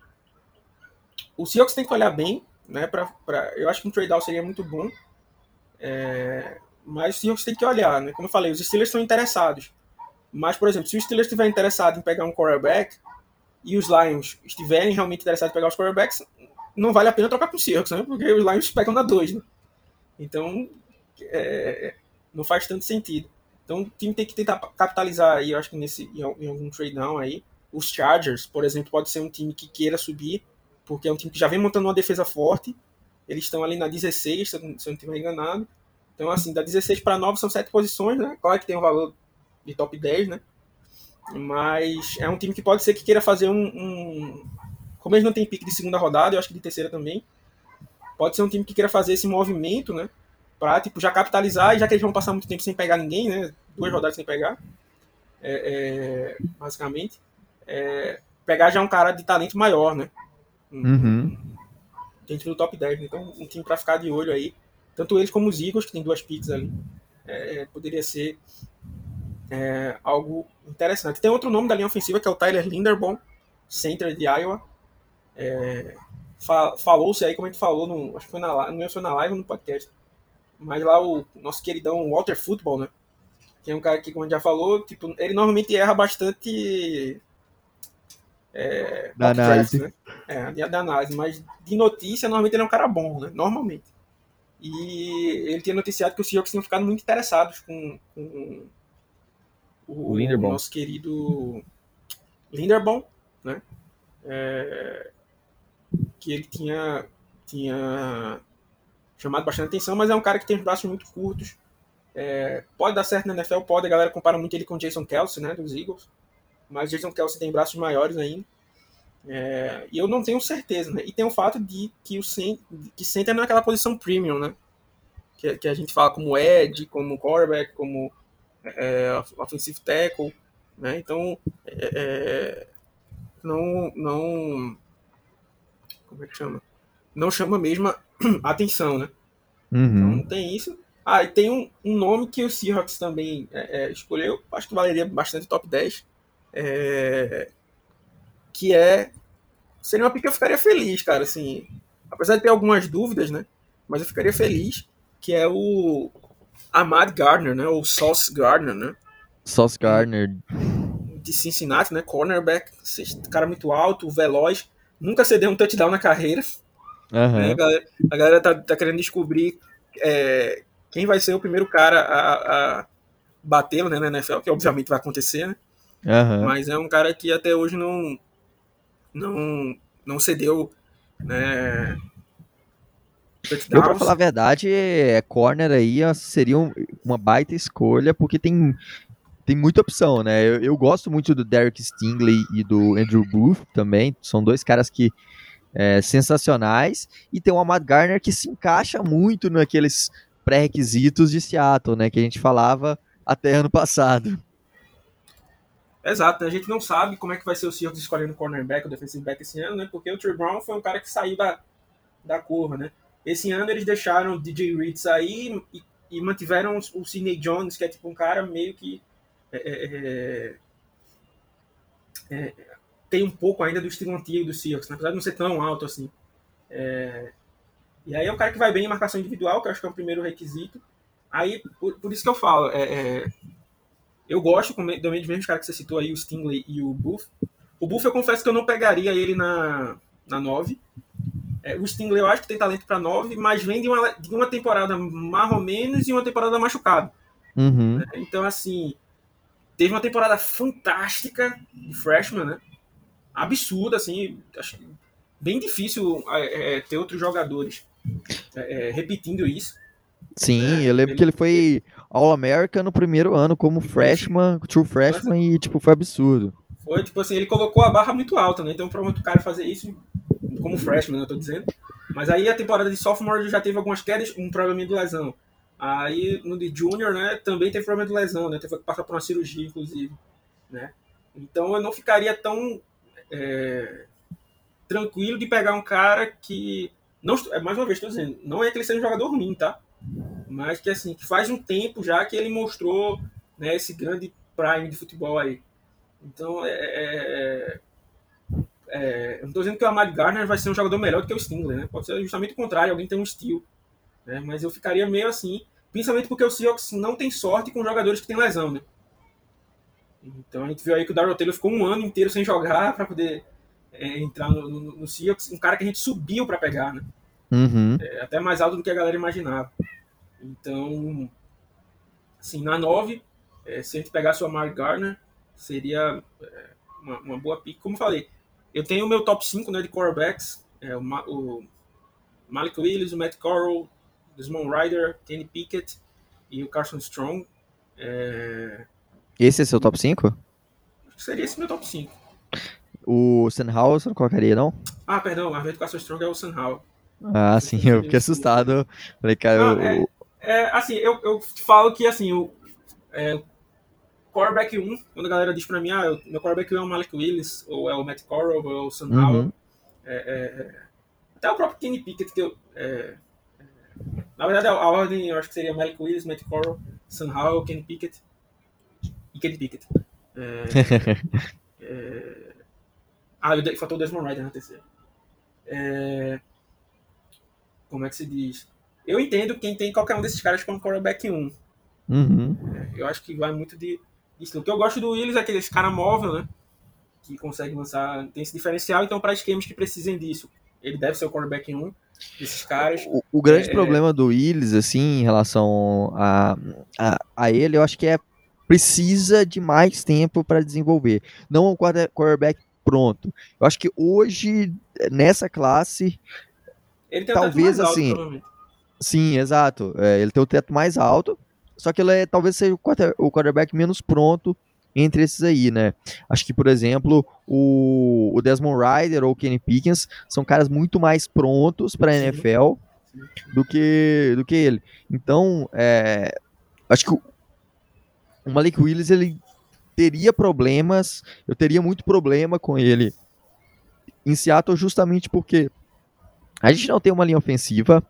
[SPEAKER 2] o Seahawks tem que olhar bem, né? Pra, pra, eu acho que um trade down seria muito bom. É, mas o Seahawks tem que olhar, né? Como eu falei, os Steelers estão interessados. Mas, por exemplo, se o Steelers estiver interessado em pegar um quarterback e os Lions estiverem realmente interessados em pegar os quarterbacks, não vale a pena trocar com o Seahawks, né? Porque os Lions pegam na 2, né? Então, é, não faz tanto sentido. Então, o time tem que tentar capitalizar aí, eu acho que nesse, em algum trade down aí. Os Chargers, por exemplo, pode ser um time que queira subir, porque é um time que já vem montando uma defesa forte. Eles estão ali na 16, se eu não estiver enganado. Então, assim, da 16 para 9 são 7 posições, né? Claro que tem um valor de top 10, né? Mas é um time que pode ser que queira fazer um, um. Como eles não tem pique de segunda rodada, eu acho que de terceira também. Pode ser um time que queira fazer esse movimento, né? Pra, tipo, já capitalizar, e já que eles vão passar muito tempo sem pegar ninguém, né? Duas rodadas sem pegar. É, é, basicamente. É, pegar já um cara de talento maior, né?
[SPEAKER 1] Uhum.
[SPEAKER 2] Dentro do top 10. Né? Então, um time pra ficar de olho aí. Tanto eles como os Eagles, que tem duas picks ali. É, poderia ser é, algo interessante. Tem outro nome da linha ofensiva que é o Tyler Linderbaum, center de Iowa. É, fa Falou-se aí, como a gente falou, no, acho que foi na, não foi na live ou no podcast. Mas lá o nosso queridão Walter Football, né? Que é um cara que, como a gente já falou, tipo, ele normalmente erra bastante é,
[SPEAKER 1] Da análise.
[SPEAKER 2] né? É, da análise, mas de notícia, normalmente ele é um cara bom, né? Normalmente. E ele tinha noticiado que os Seahawks tinham ficado muito interessados com, com o,
[SPEAKER 1] O Linderbaum.
[SPEAKER 2] nosso querido Linderbaum, né? É, que ele tinha, tinha chamado bastante atenção, mas é um cara que tem os braços muito curtos. É, pode dar certo na NFL, pode. A galera compara muito ele com o Jason Kelsey, né? Dos Eagles. Mas Jason Kelsey tem braços maiores ainda. É, e eu não tenho certeza, né? E tem o fato de que o que center é aquela posição premium, né? Que, que a gente fala como edge, como quarterback, como é, offensive tackle, né? Então, é, é, não, não, como é que chama? Não chama mesmo a atenção, né? Então
[SPEAKER 1] Uhum.
[SPEAKER 2] tem isso. Ah, e tem um, um nome que o Seahawks também é, é, escolheu, acho que valeria bastante top 10, é, que é. Seria uma pick que eu ficaria feliz, cara, assim. Apesar de ter algumas dúvidas, né? Mas eu ficaria feliz, que é o Ahmad Gardner, né? Ou Sauce Gardner, né?
[SPEAKER 1] Sauce Gardner.
[SPEAKER 2] De Cincinnati, né? Cornerback, cara muito alto, veloz, nunca cedeu um touchdown na carreira. né?
[SPEAKER 1] Aham.
[SPEAKER 2] A galera, a galera tá, tá querendo descobrir é, quem vai ser o primeiro cara a, a batê-lo né, na NFL, que obviamente vai acontecer, né?
[SPEAKER 1] Aham.
[SPEAKER 2] Mas é um cara que até hoje não não, não cedeu né,
[SPEAKER 1] Eu, pra falar a verdade, é, corner aí seria um- uma baita escolha, porque tem, tem muita opção, né? Eu, eu gosto muito do Derek Stingley e do Andrew Booth também. São dois caras que é, sensacionais. E tem o Ahmad Garner que se encaixa muito naqueles pré-requisitos de Seattle, né? Que a gente falava até ano passado.
[SPEAKER 2] Exato, né? a gente não sabe como é que vai ser o Seahawks escolhendo cornerback ou defensive back esse ano, né? Porque o Trey Brown foi um cara que saiu da, da curva, né? Esse ano eles deixaram o DJ Reed sair e, e mantiveram o Sidney Jones, que é tipo um cara meio que é, é, é, tem um pouco ainda do estilo antigo do Seahawks, né? apesar de não ser tão alto assim. É, e aí é um cara que vai bem em marcação individual, que eu acho que é o primeiro requisito. Aí, por, por isso que eu falo, é, é, eu gosto também dos mesmos caras que você citou aí, o Stingley e o Buff. O Buff eu confesso que eu não pegaria ele na, na 9. É, o Stingley eu acho que tem talento para 9, mas vem de uma, de uma temporada mais ou menos e uma temporada machucado.
[SPEAKER 1] Uhum.
[SPEAKER 2] Então, assim, teve uma temporada fantástica de freshman, né? Absurda, assim, acho bem difícil é, é, ter outros jogadores é, é, repetindo isso.
[SPEAKER 1] Sim, eu lembro
[SPEAKER 2] ele-
[SPEAKER 1] que ele foi All-American no primeiro ano como freshman, true freshman, e tipo, foi absurdo.
[SPEAKER 2] Foi, tipo assim, ele colocou a barra muito alta, né? Então, provavelmente o cara fazer isso como freshman, né? Eu tô dizendo. Mas aí a temporada de sophomore ele já teve algumas quedas, um probleminha de lesão. Aí no de junior, né, também teve problema de lesão, né? Teve que passar por uma cirurgia, inclusive, né? Então eu não ficaria tão é, tranquilo de pegar um cara que não é, mais uma vez estou dizendo, não é que ele seja um jogador ruim, tá? Mas que assim, que faz um tempo já que ele mostrou, né, esse grande prime de futebol aí. Então, é, é, é, eu não tô dizendo que o Amari Gardner vai ser um jogador melhor do que o Stingler, né? Pode ser justamente o contrário, alguém tem um estilo. Né? Mas eu ficaria meio assim, principalmente porque o Seahawks não tem sorte com jogadores que têm lesão, né? Então a gente viu aí que o Darrell Taylor ficou um ano inteiro sem jogar para poder é, entrar no, no, no Seahawks, um cara que a gente subiu para pegar, né?
[SPEAKER 1] Uhum.
[SPEAKER 2] É até mais alto do que a galera imaginava. Então, assim, na 9, é, se a gente pegasse o Amari Gardner, seria é, uma, uma boa pick. Como eu falei, eu tenho o meu top 5 né, de quarterbacks, é, o, Ma- o Malik Willis, o Matt Corral, Desmond Ryder, Kenny Pickett e o Carson Strong. É,
[SPEAKER 1] Esse é seu top 5?
[SPEAKER 2] acho que seria esse meu top 5.
[SPEAKER 1] O Senhal você não colocaria, não?
[SPEAKER 2] Ah, perdão, o do Carson Strong é o Howell.
[SPEAKER 1] Ah, sim, eu fiquei assustado. Falei, cara,
[SPEAKER 2] Ah,
[SPEAKER 1] o-
[SPEAKER 2] é. É, assim, eu, eu falo que, assim, o é, quarterback 1, quando a galera diz pra mim, ah, eu- meu quarterback 1 é o Malik Willis, ou é o Matt Corral, ou é o Sam
[SPEAKER 1] Uhum.
[SPEAKER 2] Howell. É, é, até o próprio Kenny Pickett, que eu... é, é, na verdade, a, ordem, eu acho que seria Malik Willis, Matt Corral, Sam Howell, Kenny Pickett e Kenny Pickett. É, é, ah, faltou o Desmond Ryder na terceira. É, como é que se diz? Eu entendo quem tem qualquer um desses caras como quarterback 1.
[SPEAKER 1] Uhum.
[SPEAKER 2] Eu acho que vai muito de, de estilo. O que eu gosto do Willis é aquele esse cara móvel, né? que consegue lançar, tem esse diferencial, então para esquemas que precisem disso, ele deve ser o quarterback 1 desses caras.
[SPEAKER 1] O, o grande é, problema do Willis, assim, em relação a, a, a ele, eu acho que é precisa de mais tempo para desenvolver. Não um quarterback pronto. Eu acho que hoje, nessa classe,
[SPEAKER 2] ele tem
[SPEAKER 1] talvez
[SPEAKER 2] alto,
[SPEAKER 1] assim. Sim, exato. É, ele tem o teto mais alto, só que ele é, talvez seja o, quarter, o quarterback menos pronto entre esses aí, né? Acho que, por exemplo, o, o Desmond Ryder ou o Kenny Pickens são caras muito mais prontos para a NFL do que, do que ele. Então, é, acho que o, o Malik Willis ele teria problemas, eu teria muito problema com ele em Seattle justamente porque a gente não tem uma linha ofensiva.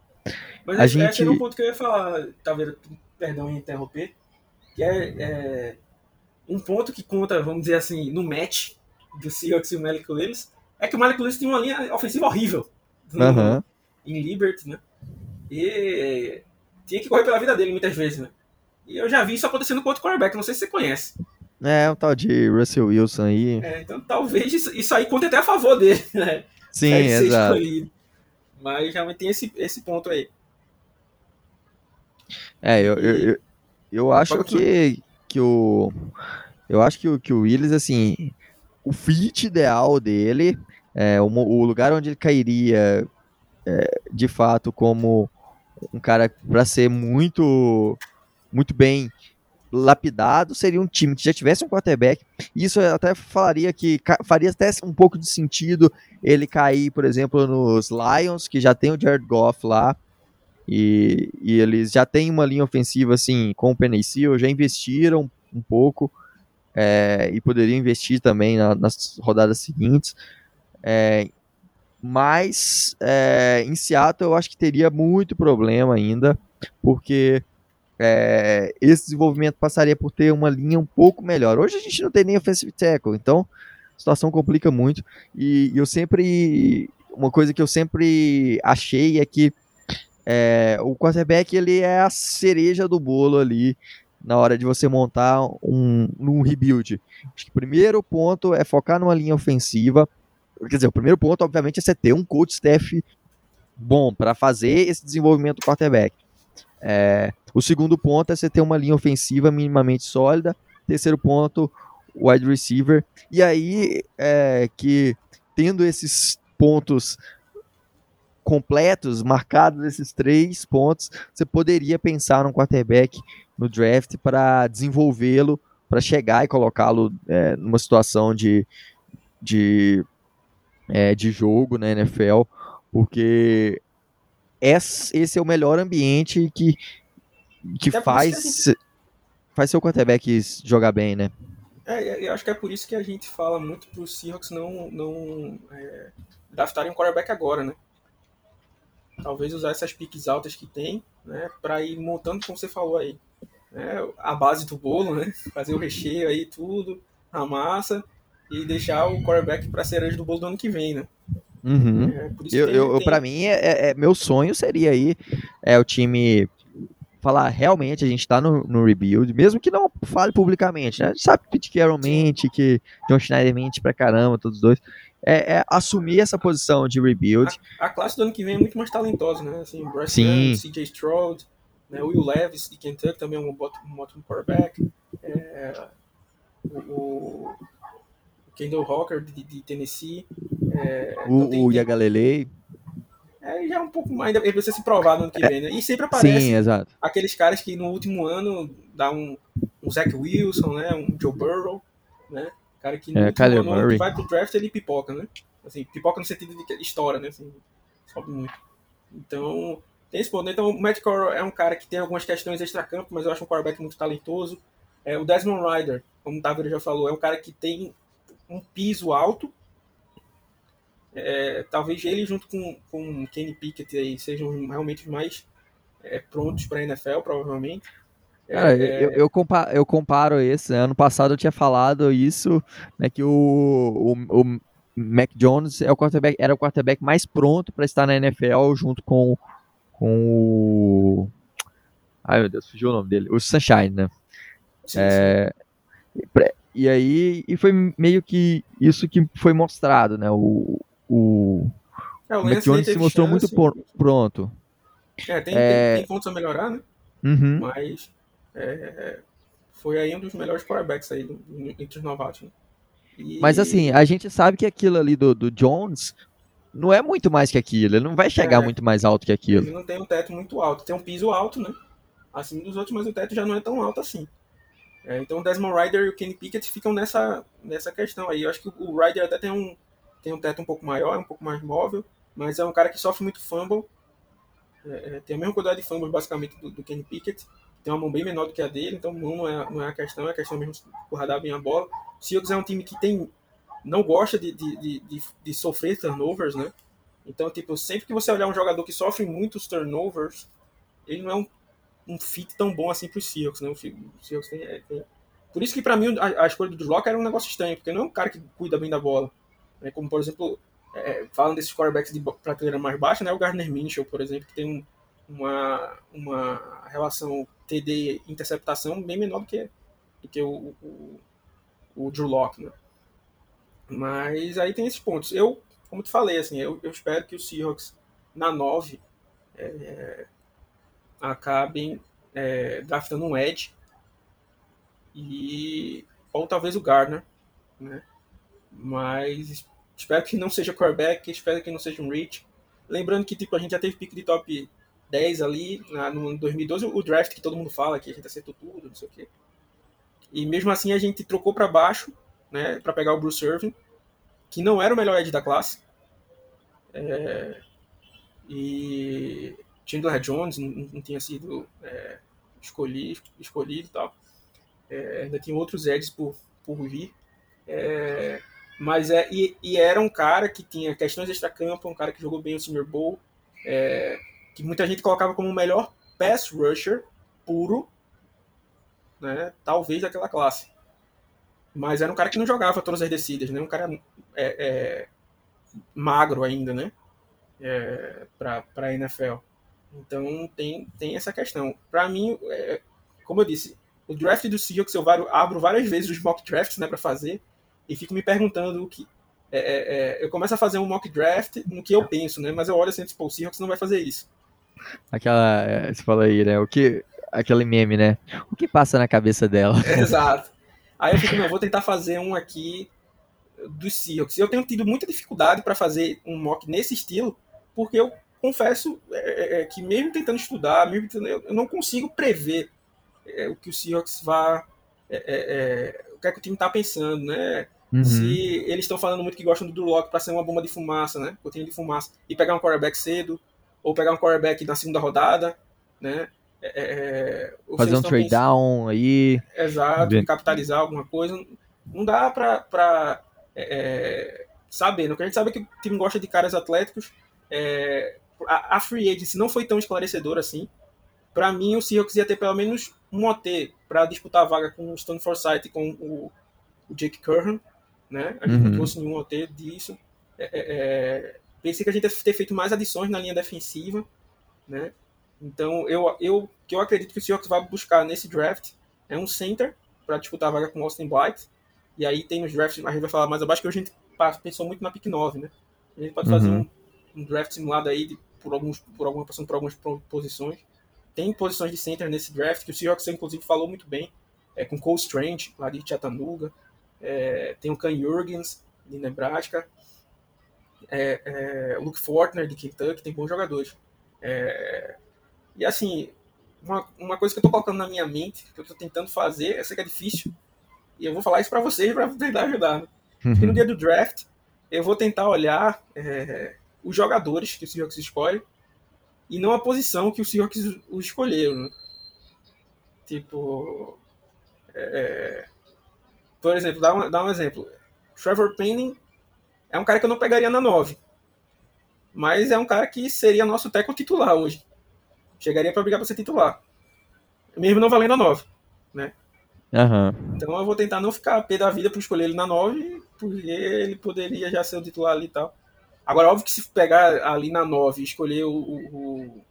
[SPEAKER 2] Mas a gente... esse era um ponto que eu ia falar, talvez, perdão em interromper, que é, é, um ponto que conta, vamos dizer assim, no match do Seahawks e o Malik Willis, é que o Malik Willis tem uma linha ofensiva horrível
[SPEAKER 1] uhum.
[SPEAKER 2] em Liberty, né? E tinha que correr pela vida dele muitas vezes, né? E eu já vi isso acontecendo com outro quarterback, não sei se você conhece.
[SPEAKER 1] É, o tal de Russell Wilson aí.
[SPEAKER 2] É, então talvez isso, isso aí conte até a favor dele, né?
[SPEAKER 1] Sim, exato.
[SPEAKER 2] Mas realmente tem esse, esse ponto aí.
[SPEAKER 1] É, eu, eu, eu, eu acho que, que o. Eu acho que o, que o Willis, assim, o fit ideal dele, é, o, o lugar onde ele cairia é, de fato como um cara para ser muito muito bem lapidado seria um time que já tivesse um quarterback. Isso eu até falaria que faria até um pouco de sentido ele cair, por exemplo, nos Lions, que já tem o Jared Goff lá. E, e eles já têm uma linha ofensiva assim com o Penny já investiram um pouco é, e poderiam investir também na, nas rodadas seguintes. É, mas é, em Seattle eu acho que teria muito problema ainda, porque é, esse desenvolvimento passaria por ter uma linha um pouco melhor. Hoje a gente não tem nem offensive tackle, então a situação complica muito. E, eu sempre. Uma coisa que eu sempre achei é que é, o quarterback ele é a cereja do bolo ali na hora de você montar um, um rebuild. Acho que o primeiro ponto é focar numa linha ofensiva. Quer dizer, o primeiro ponto, obviamente, é você ter um coach staff bom para fazer esse desenvolvimento do quarterback. É, o segundo ponto é você ter uma linha ofensiva minimamente sólida. Terceiro ponto, wide receiver. E aí é, que tendo esses pontos completos, marcados esses três pontos, você poderia pensar num quarterback no draft para desenvolvê-lo, para chegar e colocá-lo é, numa situação de, de, é, de jogo na NFL, porque esse é o melhor ambiente que, que faz, que faz seu quarterback jogar bem, né?
[SPEAKER 2] É, eu acho que é por isso que a gente fala muito para os Seahawks não, não é, draftarem um quarterback agora, né? Talvez usar essas piques altas que tem, né? Para ir montando, como você falou aí, né, a base do bolo, né? Fazer o recheio aí, tudo, a massa, e deixar o quarterback para cereja do bolo do ano que vem, né?
[SPEAKER 1] Uhum. É, eu, eu, tem... Para mim, é, é, é, meu sonho seria aí é o time falar realmente a gente tá no, no rebuild, mesmo que não fale publicamente, né? A gente sabe que Pete Carroll mente, que John Schneider mente pra caramba, todos dois. É, é, assumir essa posição de rebuild.
[SPEAKER 2] A, a, classe do ano que vem é muito mais talentosa, né? Assim, Bryce Young, CJ Stroud, né? Will Levis de Kentucky também é um, um ótimo quarterback. É, o, o Kendall Hawker de, de Tennessee. É,
[SPEAKER 1] o então tem, o Yagalelei.
[SPEAKER 2] É, já é um pouco mais. Ele precisa se provar no ano que vem, né? E sempre aparece
[SPEAKER 1] Sim, exato.
[SPEAKER 2] aqueles caras que no último ano dá um, um Zach Wilson, né? Um Joe Burrow, né? Cara que
[SPEAKER 1] é,
[SPEAKER 2] ano Murray. vai pro draft ele pipoca, né? Assim, pipoca no sentido de que estoura, né? Assim, sobe muito. Então, tem esse ponto. Né? Então, o Matt Corral é um cara que tem algumas questões extra-campo, mas eu acho um quarterback muito talentoso. É, o Desmond Ryder, como o Távora já falou, é um cara que tem um piso alto. É, talvez ele junto com, com Kenny Pickett aí sejam realmente os mais é, prontos para a NFL, provavelmente.
[SPEAKER 1] É, Cara, eu, eu, comparo, eu comparo esse. Ano passado eu tinha falado isso, né, que o, o, o Mac Jones é o quarterback, era o quarterback mais pronto para estar na NFL junto com, com o. Ai meu Deus, fugiu o nome dele. O Sunshine, né? Sim, é, sim E aí, e foi meio que isso que foi mostrado, né? O, o,
[SPEAKER 2] É, o
[SPEAKER 1] o
[SPEAKER 2] Lance
[SPEAKER 1] McJones se mostrou
[SPEAKER 2] chance.
[SPEAKER 1] muito pronto.
[SPEAKER 2] É, tem,
[SPEAKER 1] É.
[SPEAKER 2] Tem, tem pontos a melhorar, né?
[SPEAKER 1] Uhum.
[SPEAKER 2] Mas é, foi aí um dos melhores quarterbacks aí do, entre os novatos. Né? E-
[SPEAKER 1] Mas assim, a gente sabe que aquilo ali do, do Jones não é muito mais que aquilo. Ele não vai chegar
[SPEAKER 2] É.
[SPEAKER 1] muito mais alto que aquilo.
[SPEAKER 2] Ele não tem um teto muito alto. Tem um piso alto, né? Acima dos outros, mas o teto já não é tão alto assim. É, então o Desmond Ryder e o Kenny Pickett ficam nessa, nessa questão aí. Eu acho que o Ryder até tem um, tem um teto um pouco maior, um pouco mais móvel, mas é um cara que sofre muito fumble. É, é, tem a mesma quantidade de fumbles basicamente do, do Kenny Pickett. Tem uma mão bem menor do que a dele, então não é, não é a questão, é a questão mesmo de guardar bem a bola. O Seahawks é um time que tem não gosta de, de, de, de, sofrer turnovers, né? Então, tipo, sempre que você olhar um jogador que sofre muitos turnovers, ele não é um, um fit tão bom assim pro Seahawks, né? O Seahawks tem, é, tem- Por isso que pra mim a, a escolha do Drew Lock era um negócio estranho, porque não é um cara que cuida bem da bola. né? Como, por exemplo, é, falando desses quarterbacks de prateleira mais baixa, né? O Gardner Minshew, por exemplo, que tem um- uma, uma relação TD-interceptação bem menor do que, do que o, o, o Drew Lock, né? Mas aí tem esses pontos. Eu, como te falei, assim, eu, eu espero que o Seahawks na 9 é, acabem é, draftando um Edge e ou talvez o Gardner, né? Mas espero que não seja quarterback, espero que não seja um reach. Lembrando que tipo a gente já teve pique de top 10 ali na, no ano 2012, o draft que todo mundo fala que a gente acertou tudo, não sei o quê. E mesmo assim a gente trocou para baixo, né, para pegar o Bruce Irvin, que não era o melhor edge da classe. É, e Chandler Jones não, não tinha sido é, escolhido, escolhido e tal. É, ainda tinha outros edges por, por vir. É, mas é, e, e era um cara que tinha questões extra-campo, um cara que jogou bem o Senior Bowl, é, que muita gente colocava como o melhor pass rusher puro, né, talvez daquela classe. Mas era um cara que não jogava todas as descidas, né? Um cara é, é, magro ainda, né? É, para a NFL. Então tem, tem essa questão. Para mim, é, como eu disse, o draft do Seahawks eu abro várias vezes os mock drafts né, para fazer e fico me perguntando o que. é, é, é, eu começo a fazer um mock draft no que eu penso, né? Mas eu olho assim, tipo, o Seahawks não vai fazer isso.
[SPEAKER 1] Aquela. é, Você fala aí, né? O que. Aquele meme, né? O que passa na cabeça dela?
[SPEAKER 2] Exato. Aí eu fico, não, vou tentar fazer um aqui dos Seahawks. Eu tenho tido muita dificuldade para fazer um mock nesse estilo, porque eu confesso é, é, que mesmo tentando estudar, mesmo tentando, eu, não consigo prever é, o que o Seahawks vá, é, é, é, o que é que o time está pensando, né?
[SPEAKER 1] Uhum.
[SPEAKER 2] Se eles estão falando muito que gostam do Lock para ser uma bomba de fumaça, né? Cortina de fumaça e pegar um quarterback cedo ou pegar um quarterback na segunda rodada, né? É, é, é,
[SPEAKER 1] Fazer um trade
[SPEAKER 2] pensando-
[SPEAKER 1] down aí.
[SPEAKER 2] Exato,
[SPEAKER 1] Bem-
[SPEAKER 2] capitalizar alguma coisa. Não dá pra, pra é, saber. né? O que a gente sabe é que o time gosta de caras atléticos. É, a, a free agency não foi tão esclarecedora assim. Pra mim, o Seahawks ia ter pelo menos um OT pra disputar a vaga com o Stone Forsythe e com o, o Jake Curran. Né? A gente não
[SPEAKER 1] Uhum.
[SPEAKER 2] trouxe nenhum OT disso. É, é, é, pensei que a gente ia ter feito mais adições na linha defensiva. Né? Então, eu, eu, que eu acredito que o Seahawks vai buscar nesse draft é um center para disputar a vaga com o Austin Blight. E aí tem os drafts, a gente vai falar mais abaixo, que a gente pensou muito na pick 9, né? A gente pode fazer
[SPEAKER 1] Uhum.
[SPEAKER 2] um, um draft simulado aí de, por, alguns, por alguma passando por algumas posições. Tem posições de center nesse draft, que o Seahawks inclusive falou muito bem, é, com Cole Strange, lá de Chattanooga. É, tem o Ken Jurgens, de Nebraska. É, é, Luke Fortner, de Kentucky, tem bons jogadores. É, e assim, uma, uma coisa que eu tô colocando na minha mente, que eu tô tentando fazer, eu sei que é difícil, e eu vou falar isso para vocês para tentar ajudar. Né? E no dia do draft, eu vou tentar olhar é, os jogadores que o Seahawks escolhe e não a posição que o Seahawks o escolheram. Né? Tipo, é, por exemplo, dá um, dá um exemplo. Trevor Penning é um cara que eu não pegaria na 9, mas é um cara que seria nosso tackle titular hoje. Chegaria para brigar para ser titular, mesmo não valendo a 9.
[SPEAKER 1] Aham.
[SPEAKER 2] Então eu vou tentar não ficar a pé da vida por escolher ele na 9, porque ele poderia já ser o titular ali e tal. Agora, óbvio que se pegar ali na 9 e escolher o, o, o,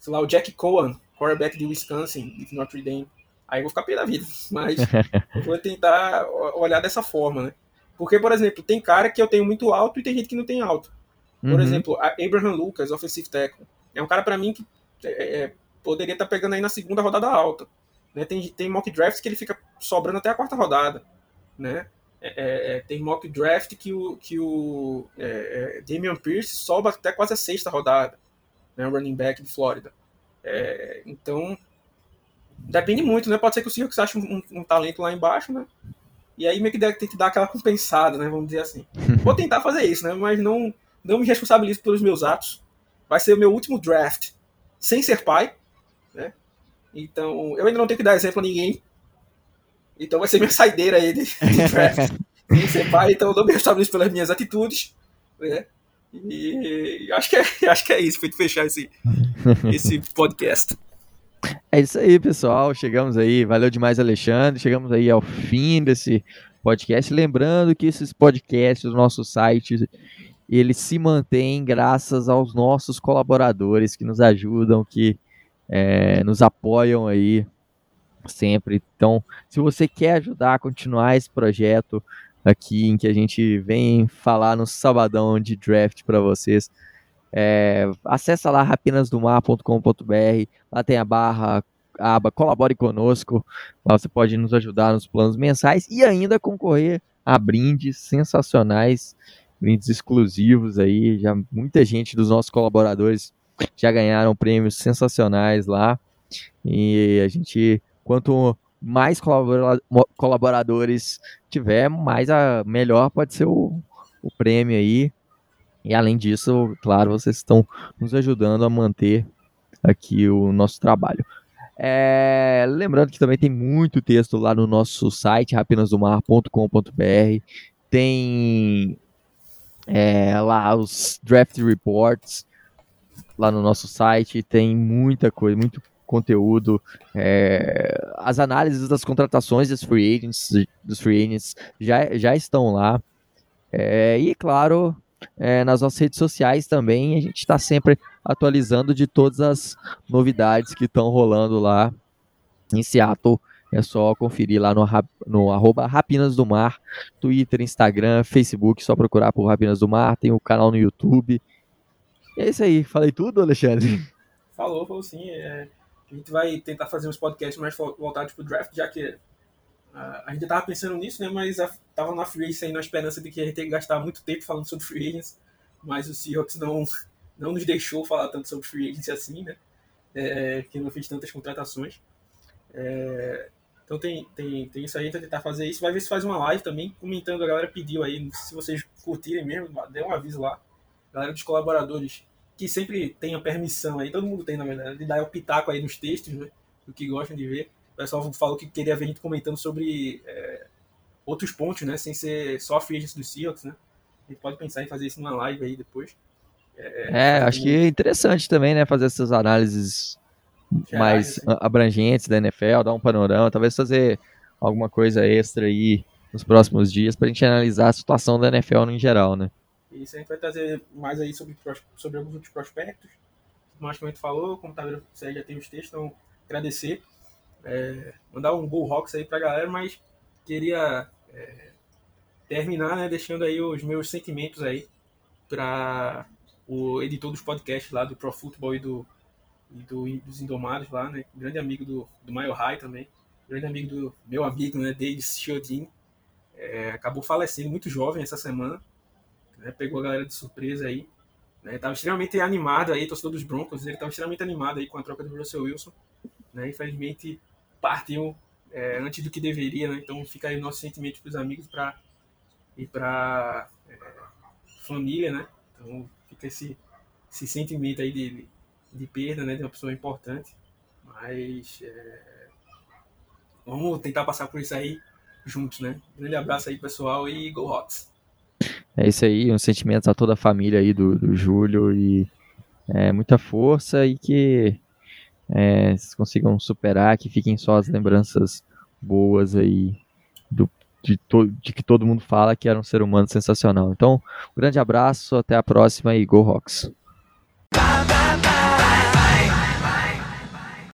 [SPEAKER 2] sei lá, o Jack Cohen, quarterback de Wisconsin, de Notre Dame, Aí eu vou ficar pé da vida. Mas eu vou tentar olhar dessa forma, né? Porque, por exemplo, tem cara que eu tenho muito alto e tem gente que não tem alto. Por uhum. exemplo, Abraham Lucas, offensive tackle. É um cara para mim que é, é, poderia estar tá pegando aí na segunda rodada alta. Né? Tem, tem mock drafts que ele fica sobrando até a quarta rodada. Né? É, é, é tem mock draft que o, que o é, Damian Pierce sobe até quase a sexta rodada. Né? O running back de Flórida. então, depende muito, né? Pode ser que o Seahawks ache um, um, um, talento lá embaixo, né? E aí meio que deve ter que dar aquela compensada, né? Vamos dizer assim. Vou tentar fazer isso, né? Mas não, não me responsabilizo pelos meus atos. Vai ser o meu último draft sem ser pai, né? Então, eu ainda não tenho que dar exemplo a ninguém. Então vai ser minha saideira aí de, de draft. sem ser pai, então eu não me restabeleço pelas minhas atitudes, né? E acho que é, acho que é isso, foi fechar esse, esse podcast.
[SPEAKER 1] É isso aí, pessoal. Chegamos aí. Valeu demais, Alexandre. Chegamos aí ao fim desse podcast. Lembrando que esses podcasts do nosso site eles se mantêm graças aos nossos colaboradores que nos ajudam, que é, nos apoiam aí sempre. Então, se você quer ajudar a continuar esse projeto aqui, em que a gente vem falar no sabadão de draft para vocês, é, acessa lá rapinasdomar.com.br, lá tem a barra, a aba Colabore Conosco, lá você pode nos ajudar nos planos mensais e ainda concorrer a brindes sensacionais brindes exclusivos aí. Já muita gente dos nossos colaboradores já ganharam prêmios sensacionais lá. E a gente, quanto mais colaboradores tiver, mais a melhor pode ser o, o prêmio aí. E além disso, claro, vocês estão nos ajudando a manter aqui o nosso trabalho. É, lembrando que também tem muito texto lá no nosso site, rapinasdomar.com.br. Tem é, lá os draft reports lá no nosso site tem muita coisa, muito conteúdo, é, as análises das contratações dos free agents, dos free agents já, já estão lá. É, e claro, é, nas nossas redes sociais também a gente está sempre atualizando de todas as novidades que estão rolando lá em Seattle é só conferir lá no, no arroba Rapinas do Mar, Twitter, Instagram, Facebook, só procurar por Rapinas do Mar, tem o canal no YouTube. É isso aí, falei tudo, Alexandre?
[SPEAKER 2] Falou, falou sim. É, a gente vai tentar fazer uns podcasts mais voltados pro draft, já que a gente tava pensando nisso, né? Mas a, tava na free agency aí na esperança de que a gente ia gastar muito tempo falando sobre free agents, mas o Seahawks não, não nos deixou falar tanto sobre free agency assim, né? É, que não fez tantas contratações. É, então tem, tem, tem isso aí, então tentar fazer isso. Vai ver se faz uma live também, comentando. A galera pediu aí, se vocês curtirem mesmo, dê um aviso lá. galera dos colaboradores, que sempre tem a permissão aí, todo mundo tem na verdade, de dar o pitaco aí nos textos, né? Do que gostam de ver. O pessoal falou que queria ver a gente comentando sobre é, outros pontos, né? Sem ser só free agents do Seahawks, né? A gente pode pensar em fazer isso numa live aí depois.
[SPEAKER 1] É, é acho que é interessante também, né? Fazer essas análises mais abrangentes da NFL, dar um panorama, talvez fazer alguma coisa extra aí nos próximos dias para a gente analisar a situação da NFL no geral, né?
[SPEAKER 2] Isso, a gente vai trazer mais aí sobre, sobre alguns outros prospectos. Como que a gente falou, como tá vendo, já tem os textos, então agradecer. É, mandar um Go Rocks aí pra galera, mas queria é, terminar, né, deixando aí os meus sentimentos aí para o editor dos podcasts lá do Pro Football e do e do, dos Indomados lá, né? Grande amigo do, do Maio High também. Grande amigo do meu amigo, né? Davis Chiodin. É, acabou falecendo muito jovem essa semana. Né, pegou a galera de surpresa aí. Né, tava extremamente animado aí, torcedor dos Broncos. Ele estava extremamente animado aí com a troca do Russell Wilson. Né, infelizmente partiu é, antes do que deveria, né? Então fica aí nosso sentimento para os amigos pra, e para é, família, né? Então fica esse, esse sentimento aí de, de perda né, de uma pessoa importante. Mas é, vamos tentar passar por isso aí juntos, né? Grande abraço aí, pessoal, e Go Hawks!
[SPEAKER 1] É isso aí, um sentimento a toda a família aí do, do Júlio e é, muita força e que é, vocês consigam superar, que fiquem só as lembranças boas aí do, de, to, de que todo mundo fala que era um ser humano sensacional. Então, um grande abraço, até a próxima e Go Hawks!